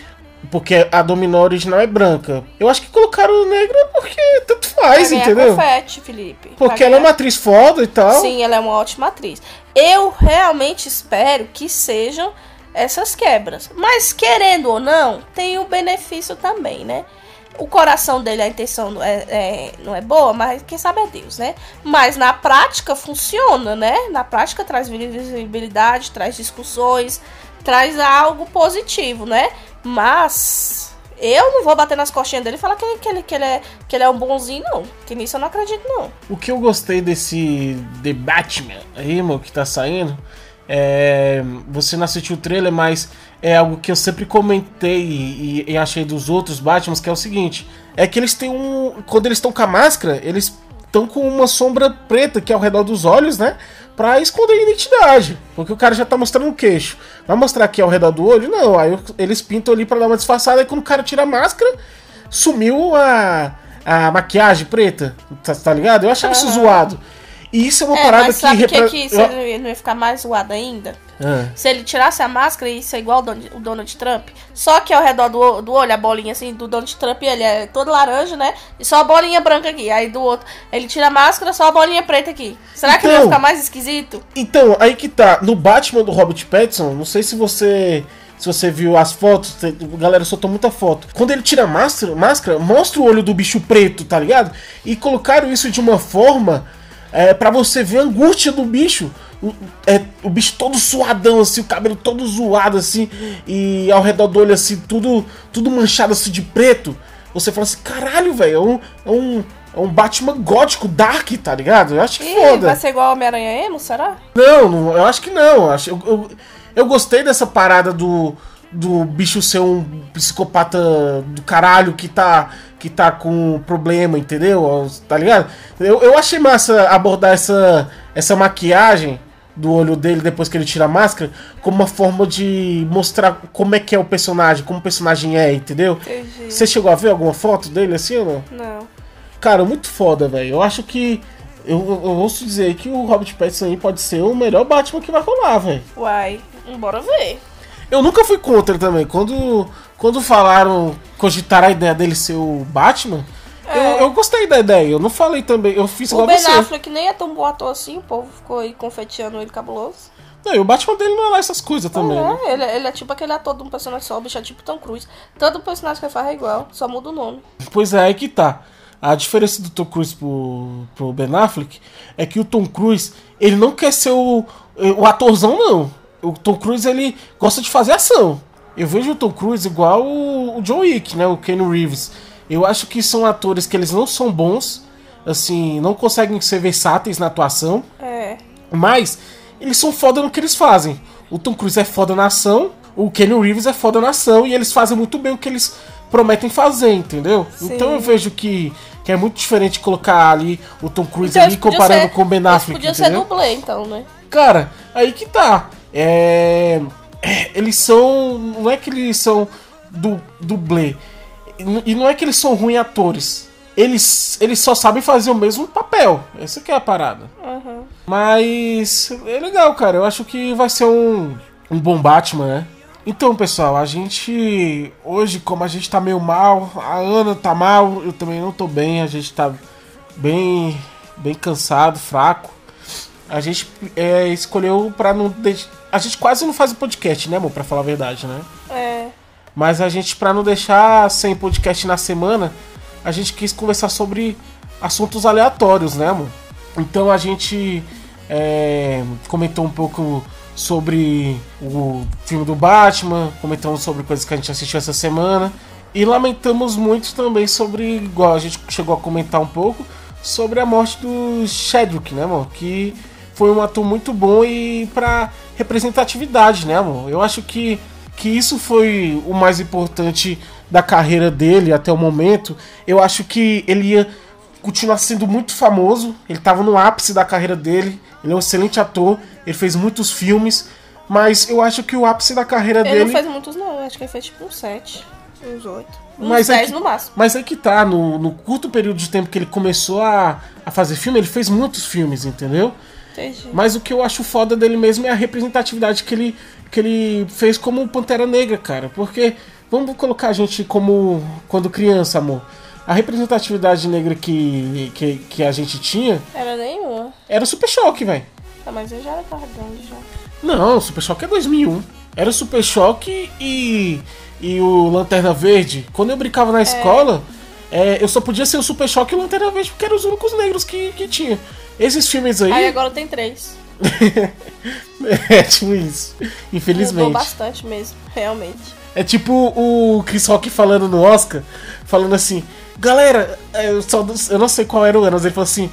Porque a Dominó original é branca. Eu acho que colocaram o negro porque tanto faz, entendeu? Confete, Felipe. Porque ela é uma atriz foda e tal. Sim, ela é uma ótima atriz. Eu realmente espero que sejam essas quebras. Mas querendo ou não, tem o benefício também, né? O coração dele, a intenção não é, é, não é boa, mas quem sabe é Deus, né? Mas na prática funciona, né? Na prática traz visibilidade, traz discussões, traz algo positivo, né? Mas eu não vou bater nas coxinhas dele e falar que ele, que ele, que ele, é, que ele é um bonzinho, não. Que nisso eu não acredito, não. O que eu gostei desse Batman aí, meu, que tá saindo, é... Você não assistiu o trailer, mas é algo que eu sempre comentei e, e achei dos outros Batmans, que é o seguinte: é que eles têm um. Quando eles estão com a máscara, eles estão com uma sombra preta que é ao redor dos olhos, né? Pra esconder a identidade. Porque o cara já tá mostrando o queixo. Vai mostrar aqui ao redor do olho? Não. Aí eles pintam ali pra dar uma disfarçada. E quando o cara tira a máscara, sumiu a, a maquiagem preta. Tá, tá ligado? Eu achava isso zoado. E isso é uma é, parada mas sabe que. Sabe que, que eu... não ia ficar mais zoado ainda? Ah. Se ele tirasse a máscara, isso é igual o Donald Trump. Só que ao redor do, do olho, a bolinha assim do Donald Trump, ele é todo laranja, né? E só a bolinha branca aqui. Aí do outro, ele tira a máscara, só a bolinha preta aqui. Será então, que não ia então, ficar mais esquisito? Então, aí que tá. No Batman do Robert Pattinson, não sei se você Se você viu as fotos, a galera soltou muita foto. Quando ele tira a máscara, máscara, mostra o olho do bicho preto, tá ligado? E colocaram isso de uma forma é, para você ver a angústia do bicho. O, é, o bicho todo suadão, assim, o cabelo todo zoado, assim, e ao redor do olho, assim, tudo, tudo manchado assim de preto. Você fala assim, caralho, velho, é um, é um, é um Batman gótico, dark, tá ligado? Eu acho que Ih, foda. vai ser igual Homem-Aranha Emo, será? Não, não, eu acho que não. Eu, acho, eu, eu, eu gostei dessa parada do, do bicho ser um psicopata do caralho que tá, que tá com problema, entendeu? Tá ligado? Eu, eu achei massa abordar essa, essa maquiagem do olho dele depois que ele tira a máscara como uma forma de mostrar como é que é o personagem, como o personagem é, entendeu? Entendi. Você chegou a ver alguma foto dele assim ou não? Não. Cara, muito foda, velho. Eu acho que. Eu, eu ouço dizer que o Robert Pattinson aí pode ser o melhor Batman que vai rolar, velho. Uai, bora ver. Eu nunca fui contra também. Quando, quando falaram, cogitaram a ideia dele ser o Batman, eu, eu gostei da ideia. Eu não falei também. Eu fiz O igual Ben você. Affleck nem é tão bom ator assim, o povo ficou aí confeteando ele cabuloso. Não, e o Batman dele não é lá essas coisas também. Não né? é, ele, ele é tipo aquele ator de um personagem só, o bicho é tipo Tom Cruise. Todo personagem que ele faz é igual, só muda o nome. Pois é, aí que tá. A diferença do Tom Cruise pro, pro Ben Affleck é que o Tom Cruise, ele não quer ser o, o atorzão, não. O Tom Cruise, ele gosta de fazer ação. Eu vejo o Tom Cruise igual o, o John Wick, né? O Ken Reeves. Eu acho que são atores que eles não são bons, assim, não conseguem ser versáteis na atuação, É. mas eles são foda no que eles fazem. O Tom Cruise é foda na ação, o Kenny Reeves é foda na ação e eles fazem muito bem o que eles prometem fazer, entendeu? Sim. Então eu vejo que, que é muito diferente colocar ali o Tom Cruise Então, ali comparando ser- com o Ben Affleck, podiam ser entendeu? dublê, então, né? Cara, aí que tá. É... é, Eles são. Não é que eles são du... dublê. E não é que eles são ruins atores. Eles, eles só sabem fazer o mesmo papel. Essa que é a parada. Uhum. Mas é legal, cara. Eu acho que vai ser um, um bom Batman, né? Então, pessoal, a gente. Hoje, como a gente tá meio mal, a Ana tá mal, eu também não tô bem, a gente tá bem. bem cansado, fraco. A gente é, escolheu pra não. deix- A gente quase não faz o podcast, né, amor? Pra falar a verdade, né? É. Mas a gente, pra não deixar sem podcast na semana, a gente quis conversar sobre assuntos aleatórios, né, amor? Então a gente é, comentou um pouco sobre o filme do Batman, comentamos sobre coisas que a gente assistiu essa semana. E lamentamos muito também sobre, igual a gente chegou a comentar um pouco, sobre a morte do Chadwick, né, amor? Que foi um ator muito bom e pra representatividade, né, amor? Eu acho que, que isso foi o mais importante da carreira dele até o momento. Eu acho que ele ia continuar sendo muito famoso. Ele tava no ápice da carreira dele. Ele é um excelente ator. Ele fez muitos filmes. Mas eu acho que o ápice da carreira Ele dele. não fez muitos, não. Acho que ele fez tipo uns 7, uns 8. Uns Mas é 10 que- no máximo. Mas é que tá, no, no curto período de tempo que ele começou a, a fazer filme, ele fez muitos filmes, entendeu? Entendi. Mas o que eu acho foda dele mesmo é a representatividade que ele, que ele fez como Pantera Negra, cara. Porque, vamos colocar a gente como quando criança, amor. A representatividade negra que, que, que a gente tinha Era nenhuma. era o Super Choque, velho. Ah, mas eu já era grande já. Não, o Super Choque é 2001. Era o Super Choque e, e o Lanterna Verde. Quando eu brincava na escola, é, eu só podia ser o Super Choque e o Lanterna Verde porque eram os únicos negros que, que tinha. Esses filmes aí. Aí agora tem 3. <laughs> é tipo isso. Mudou Infelizmente. bastante mesmo, realmente. É tipo o Chris Rock falando no Oscar, falando assim, galera, eu, só, eu não sei qual era o ano, mas ele falou assim,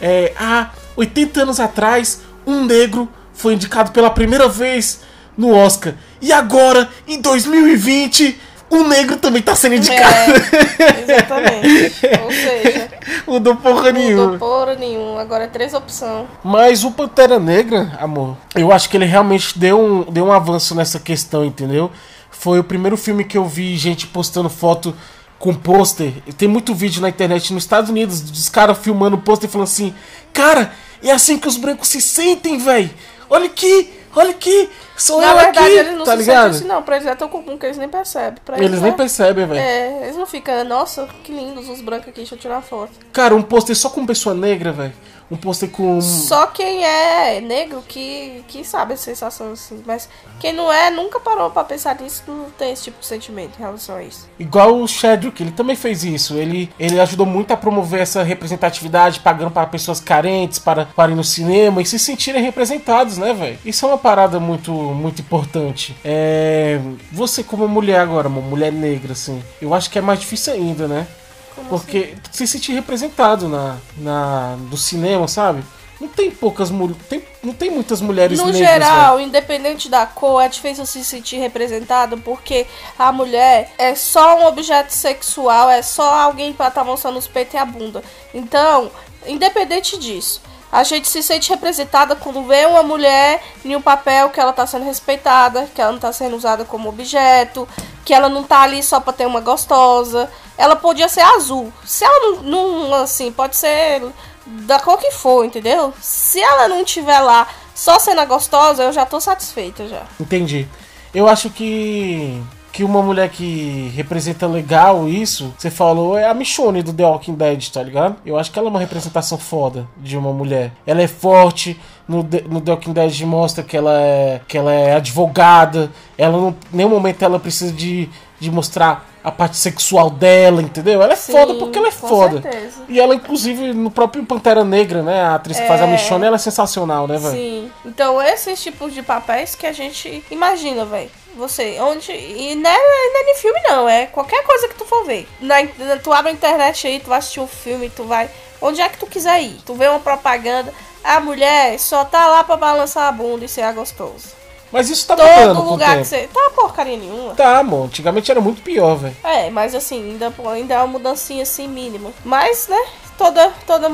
é, há 80 anos atrás, um negro foi indicado pela primeira vez no Oscar. E agora, em 2020, um negro também tá sendo indicado. É, <laughs> exatamente. Ou seja, Mudou porra mudou nenhuma. porra nenhuma. Agora é três opções. Mas o Pantera Negra, amor, eu acho que ele realmente deu um, deu um avanço nessa questão, entendeu? Foi o primeiro filme que eu vi gente postando foto com pôster. Tem muito vídeo na internet nos Estados Unidos dos caras filmando pôster e falando assim: Cara, é assim que os brancos se sentem, véi. Olha aqui, olha aqui, sou Na eu verdade, aqui, eles não tá se ligado? sentem assim, não. Pra eles é tão comum que eles nem percebem. Pra Eles nem é- percebem, velho. É, eles não ficam, nossa, que lindos os brancos aqui, deixa eu tirar foto. Cara, um pôster só com pessoa negra, velho. Um pôster com. Só quem é negro que, que sabe a sensação assim. Mas quem não é, nunca parou pra pensar nisso, não tem esse tipo de sentimento em relação a isso. Igual o Chadwick, ele também fez isso. Ele, ele ajudou muito a promover essa representatividade, pagando para pessoas carentes, para, para ir no cinema e se sentirem representados, né, velho? Isso é uma parada muito, muito importante. É. Você, como mulher agora, uma mulher negra, assim, eu acho que é mais difícil ainda, né? Como Porque se sentir representado na, na, no cinema, sabe? Não tem poucas mulheres. Não tem muitas mulheres No negras. geral, independente da cor, é difícil se sentir representado porque a mulher é só um objeto sexual, é só alguém pra estar mostrando os peitos e a bunda. Então, independente disso, a gente se sente representada quando vê uma mulher em um papel que ela tá sendo respeitada, que ela não tá sendo usada como objeto, que ela não tá ali só pra ter uma gostosa. Ela podia ser azul. Se ela não, não assim, pode ser da cor que for, entendeu? Se ela não tiver lá só sendo gostosa, eu já tô satisfeita já. Entendi. Eu acho que que uma mulher que representa legal isso, você falou, é a Michonne do The Walking Dead, tá ligado? Eu acho que ela é uma representação foda de uma mulher. Ela é forte, no The, no The Walking Dead mostra que ela é, que ela é advogada, ela não, em nenhum momento ela precisa de, de mostrar a parte sexual dela, entendeu? Ela é Sim, foda porque ela é com foda. certeza. E ela, inclusive, no próprio Pantera Negra, né? A atriz que faz a É. Michonne, ela é sensacional, né, velho? Sim. Então, esses tipos de papéis que a gente imagina, velho. Você, onde. E não é, não é nem filme, não. É qualquer coisa que tu for ver. Na, tu abre a internet aí, tu vai assistir um filme, tu vai. Onde é que tu quiser ir? Tu vê uma propaganda. A mulher só tá lá pra balançar a bunda e ser a gostosa. Mas isso tá mudando Todo com o lugar que você. Tá porcaria nenhuma. Tá, amor. Antigamente era muito pior, velho. É, mas assim, ainda, ainda é uma mudancinha assim mínima. Mas, né, toda, toda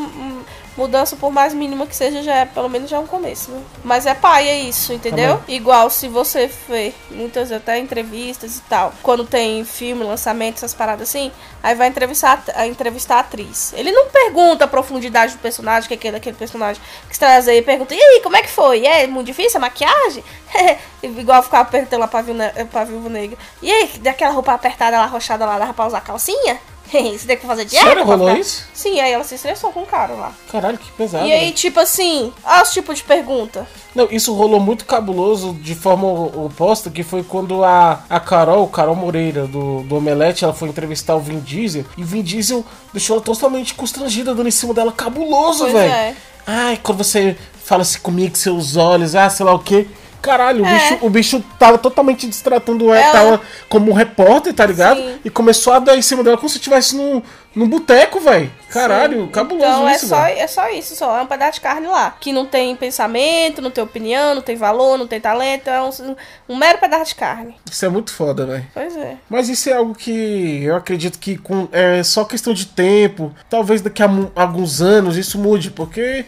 mudança, por mais mínima que seja, já é, pelo menos já é um começo, né? Mas é pai, é isso, entendeu? Igual se você vê muitas até entrevistas e tal, quando tem filme, lançamento, essas paradas assim, aí vai entrevistar a, entrevistar a atriz. Ele não pergunta a profundidade do personagem, que é aquele, daquele personagem que você traz aí, pergunta, e aí, como é que foi? É muito difícil a maquiagem? <laughs> Igual ficava perguntando lá pra, Viúva Negra. E aí, daquela roupa apertada lá, arrochada lá, dava pra usar calcinha? <laughs> Você tem que fazer dieta? Sério, rolou ficar- isso? Sim, aí ela se estressou com o cara lá. Caralho, que pesado. e aí, tipo assim, olha os tipos de pergunta. Não, isso rolou muito cabuloso de forma oposta, que foi quando a, a Carol, Carol Moreira, do, do Omelete, ela foi entrevistar o Vin Diesel, e o Vin Diesel deixou ela totalmente constrangida, dando em cima dela, cabuloso, velho. é. Ai, quando você fala assim comigo, com seus olhos, ah, sei lá o quê. Caralho, o, É. bicho, o bicho tava totalmente destratando ela, tava como um repórter, tá ligado? Sim. E começou a dar em cima dela como se estivesse num, num boteco, velho. Caralho, Sim. cabuloso então, isso, é só, é só isso, só é um pedaço de carne lá. Que não tem pensamento, não tem opinião, não tem valor, não tem talento. É um, um mero pedaço de carne. Isso é muito foda, velho. Pois é. Mas isso é algo que eu acredito que com, é só questão de tempo. Talvez daqui a alguns anos isso mude, porque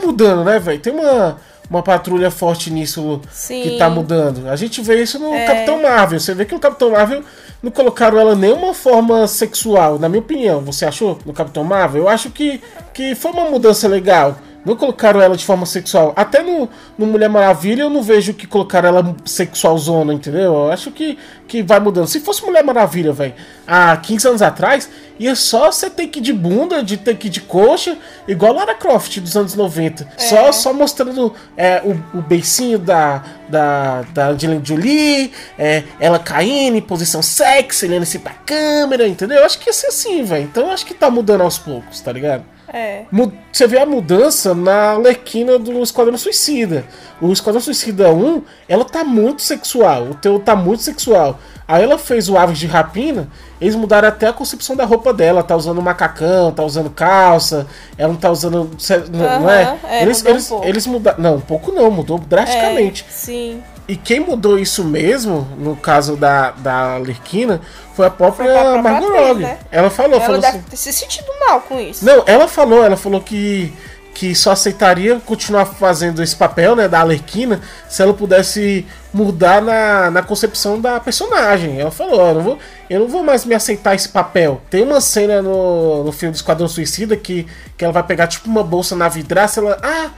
tá mudando, né, velho? Tem uma, uma patrulha forte nisso Sim. que tá mudando. A gente vê isso no É. Capitão Marvel. Você vê que no Capitão Marvel não colocaram ela nenhuma forma sexual, na minha opinião. Você achou no Capitão Marvel? Eu acho que, que foi uma mudança legal. Não colocaram ela de forma sexual. Até no, no Mulher Maravilha eu não vejo que colocaram ela sexualzona, entendeu? Eu acho que, que vai mudando. Se fosse Mulher Maravilha, velho, há 15 anos atrás, ia só ser take de bunda, de take de coxa, igual Lara Croft dos anos 90. Só, só mostrando é, o, o beicinho da, da, da Angelina Jolie, é, ela caindo em posição sexy, olhando assim pra câmera, entendeu? Eu acho que ia ser assim, velho. Então eu acho que tá mudando aos poucos, tá ligado? É. Você vê a mudança na Alequina do Esquadrão Suicida. O Esquadrão Suicida 1, ela tá muito sexual. O teu tá muito sexual. Aí ela fez o Aves de Rapina, eles mudaram até a concepção da roupa dela. Tá usando macacão, tá usando calça, ela não tá usando. Não, não é? É, eles, mudou um eles, eles mudaram. Não, um pouco não, mudou drasticamente. É, sim. E quem mudou isso mesmo, no caso da, da Lerquina, foi a própria, Foi a própria Margot Robbie. né? Ela falou, Ela falou deve assim. ter se sentido mal com isso. Não, ela falou, ela falou que, que só aceitaria continuar fazendo esse papel, né, da Arlequina, se ela pudesse mudar na, na concepção da personagem. Ela falou, eu não vou, eu não vou mais me aceitar esse papel. Tem uma cena no, no filme do Esquadrão Suicida que, que ela vai pegar tipo uma bolsa na vidraça, ela, ah,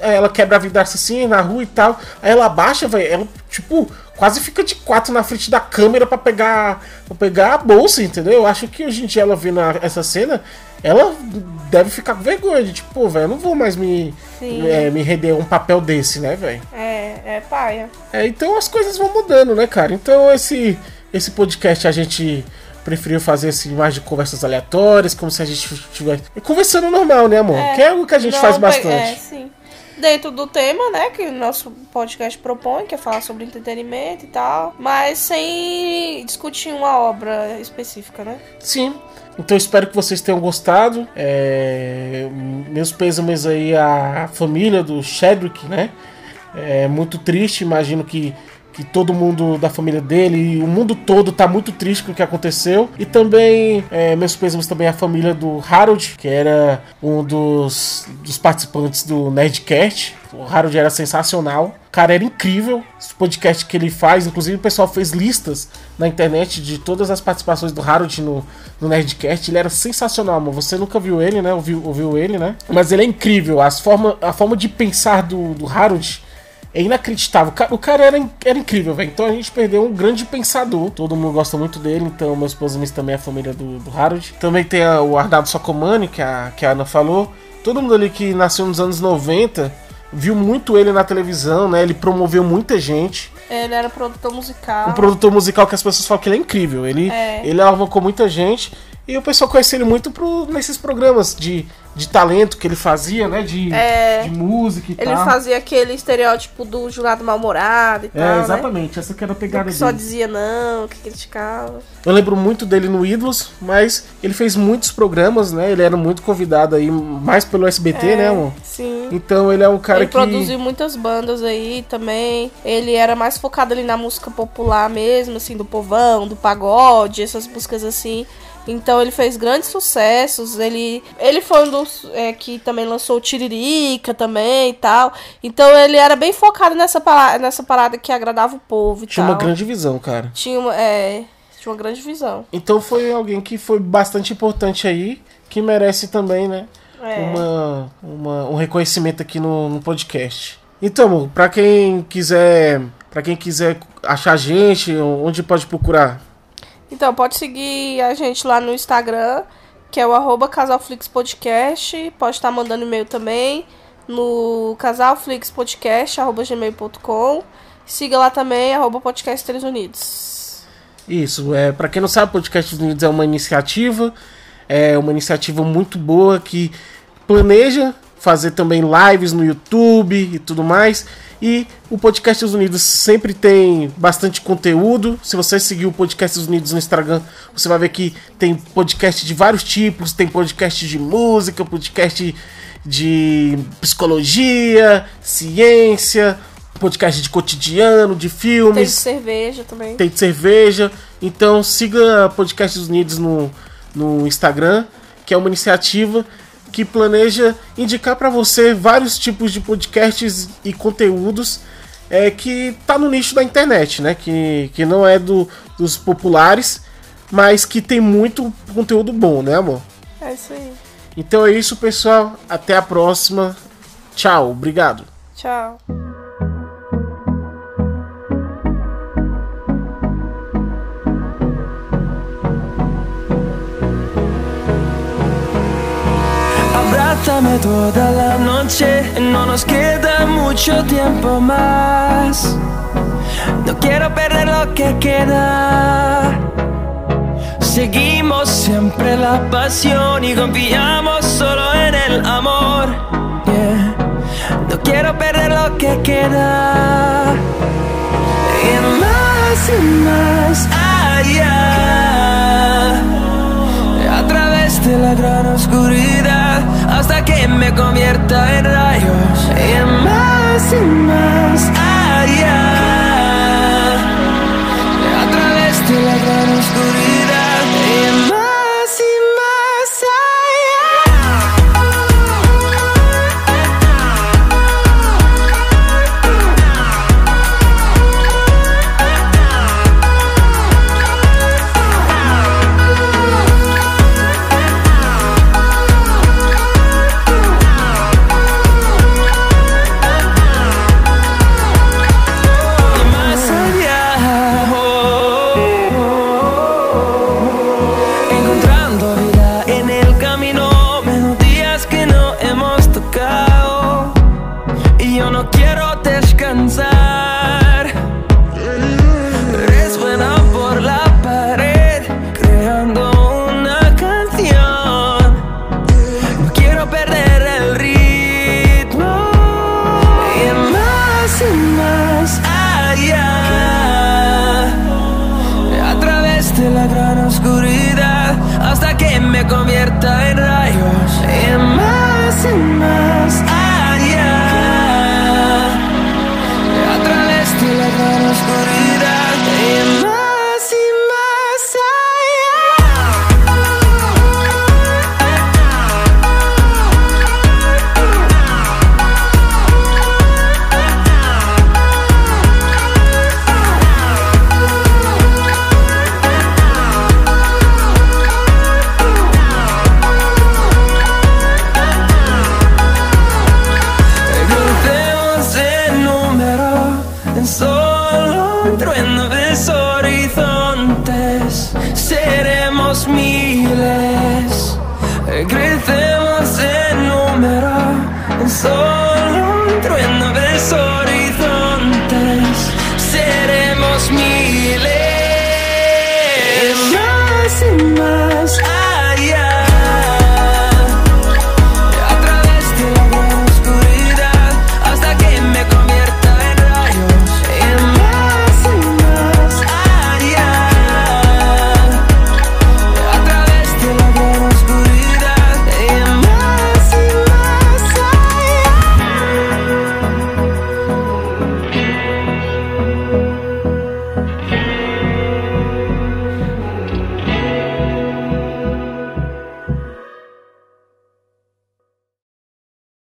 ela quebra a vidraça assim na rua e tal. Aí ela abaixa, velho, ela tipo quase fica de quatro na frente da câmera pra pegar, pra pegar a bolsa, entendeu? Eu acho que hoje em dia ela vendo essa cena, ela deve ficar com vergonha de tipo, velho, eu não vou mais me, é, me render a um papel desse, né, velho? É, é paia. É, então as coisas vão mudando, né, cara? Então esse, esse podcast a gente preferiu fazer assim, mais de conversas aleatórias, como se a gente estivesse conversando normal, né, amor? É. que é algo que a gente Não, faz pe- bastante. É, sim. Dentro do tema, né, que o nosso podcast propõe, que é falar sobre entretenimento e tal, mas sem discutir uma obra específica, né? Sim. Então espero que vocês tenham gostado. É, meus pêsames aí à família do Chadwick, né? É muito triste, imagino que, que todo mundo da família dele e o mundo todo tá muito triste com o que aconteceu. E também é, meus pêsames também à família do Harold, que era um dos, dos participantes do Nerdcast. O Harold era sensacional. O cara era incrível. Esse podcast que ele faz, inclusive o pessoal fez listas na internet de todas as participações do Harold no, no Nerdcast. Ele era sensacional, mano. Você nunca viu ele, né? Ouviu, ouviu ele, né? Mas ele é incrível. As forma, a forma de pensar do, do Harold é inacreditável. O ca- O cara era, era incrível, velho. Então a gente perdeu um grande pensador. Todo mundo gosta muito dele. Então, meus pôsames também é a família do, do Harold. Também tem a- o Arnaldo Sacomani, que a, que a Ana falou. Todo mundo ali que nasceu nos anos 90 viu muito ele na televisão, né? Ele promoveu muita gente. Ele era produtor musical. Um produtor musical que as pessoas falam que ele é incrível. Ele, É. ele alavancou muita gente. E o pessoal conhece ele muito pro, nesses programas de, de talento que ele fazia, né? De, É. de música e Ele tal. fazia aquele estereótipo do jurado mal-humorado e tal, É, né? exatamente. Essa que era a pegada que só dele. dizia não, que criticava. Eu lembro muito dele no Ídolos, mas ele fez muitos programas, né? Ele era muito convidado aí, mais pelo SBT, É, né, amor? Sim. Então ele é um cara ele que. produziu muitas bandas aí também. Ele era mais focado ali na música popular mesmo, assim, do povão, do pagode, essas músicas assim. Então ele fez grandes sucessos. Ele, ele foi um dos é, que também lançou o Tiririca também e tal. Então ele era bem focado nessa, pala- nessa parada que agradava o povo e Tinha tal. uma grande visão, cara. Tinha uma, é, tinha uma grande visão. Então foi alguém que foi bastante importante aí, que merece também, né? É. Uma, uma- um reconhecimento aqui no, no podcast. Então, pra quem quiser. para quem quiser achar a gente, onde pode procurar? Então, pode seguir a gente lá no Instagram, que é o arroba casalflixpodcast. Pode estar mandando e-mail também no casalflixpodcast.gmail.com. Siga lá também, arroba podcast Três Unidos. Isso, é, para quem não sabe, Podcast dos Unidos é uma iniciativa, é uma iniciativa muito boa que planeja fazer também lives no YouTube e tudo mais. E o Podcast dos Unidos sempre tem bastante conteúdo. Se você seguir o Podcast dos Unidos no Instagram, você vai ver que tem podcast de vários tipos, tem podcast de música, podcast de psicologia, ciência, podcast de cotidiano, de Tem filmes cerveja também. tem de cerveja. Então siga Podcast dos Unidos no, no Instagram, que é uma iniciativa que planeja indicar para você vários tipos de podcasts e conteúdos é, que tá no nicho da internet, né? Que, que não é do, dos populares, mas que tem muito conteúdo bom, né, amor? É isso aí. Então é isso, pessoal. Até a próxima. Tchau, obrigado. Tchau. Toda la noche, no nos queda mucho tiempo más. No quiero perder lo que queda. Seguimos siempre la pasión y confiamos solo en el amor. Yeah. No quiero perder lo que queda. Y más y más allá de la gran oscuridad hasta que me convierta en rayos y más y más allá a través de la gran oscuridad me convierta en rayos y más y más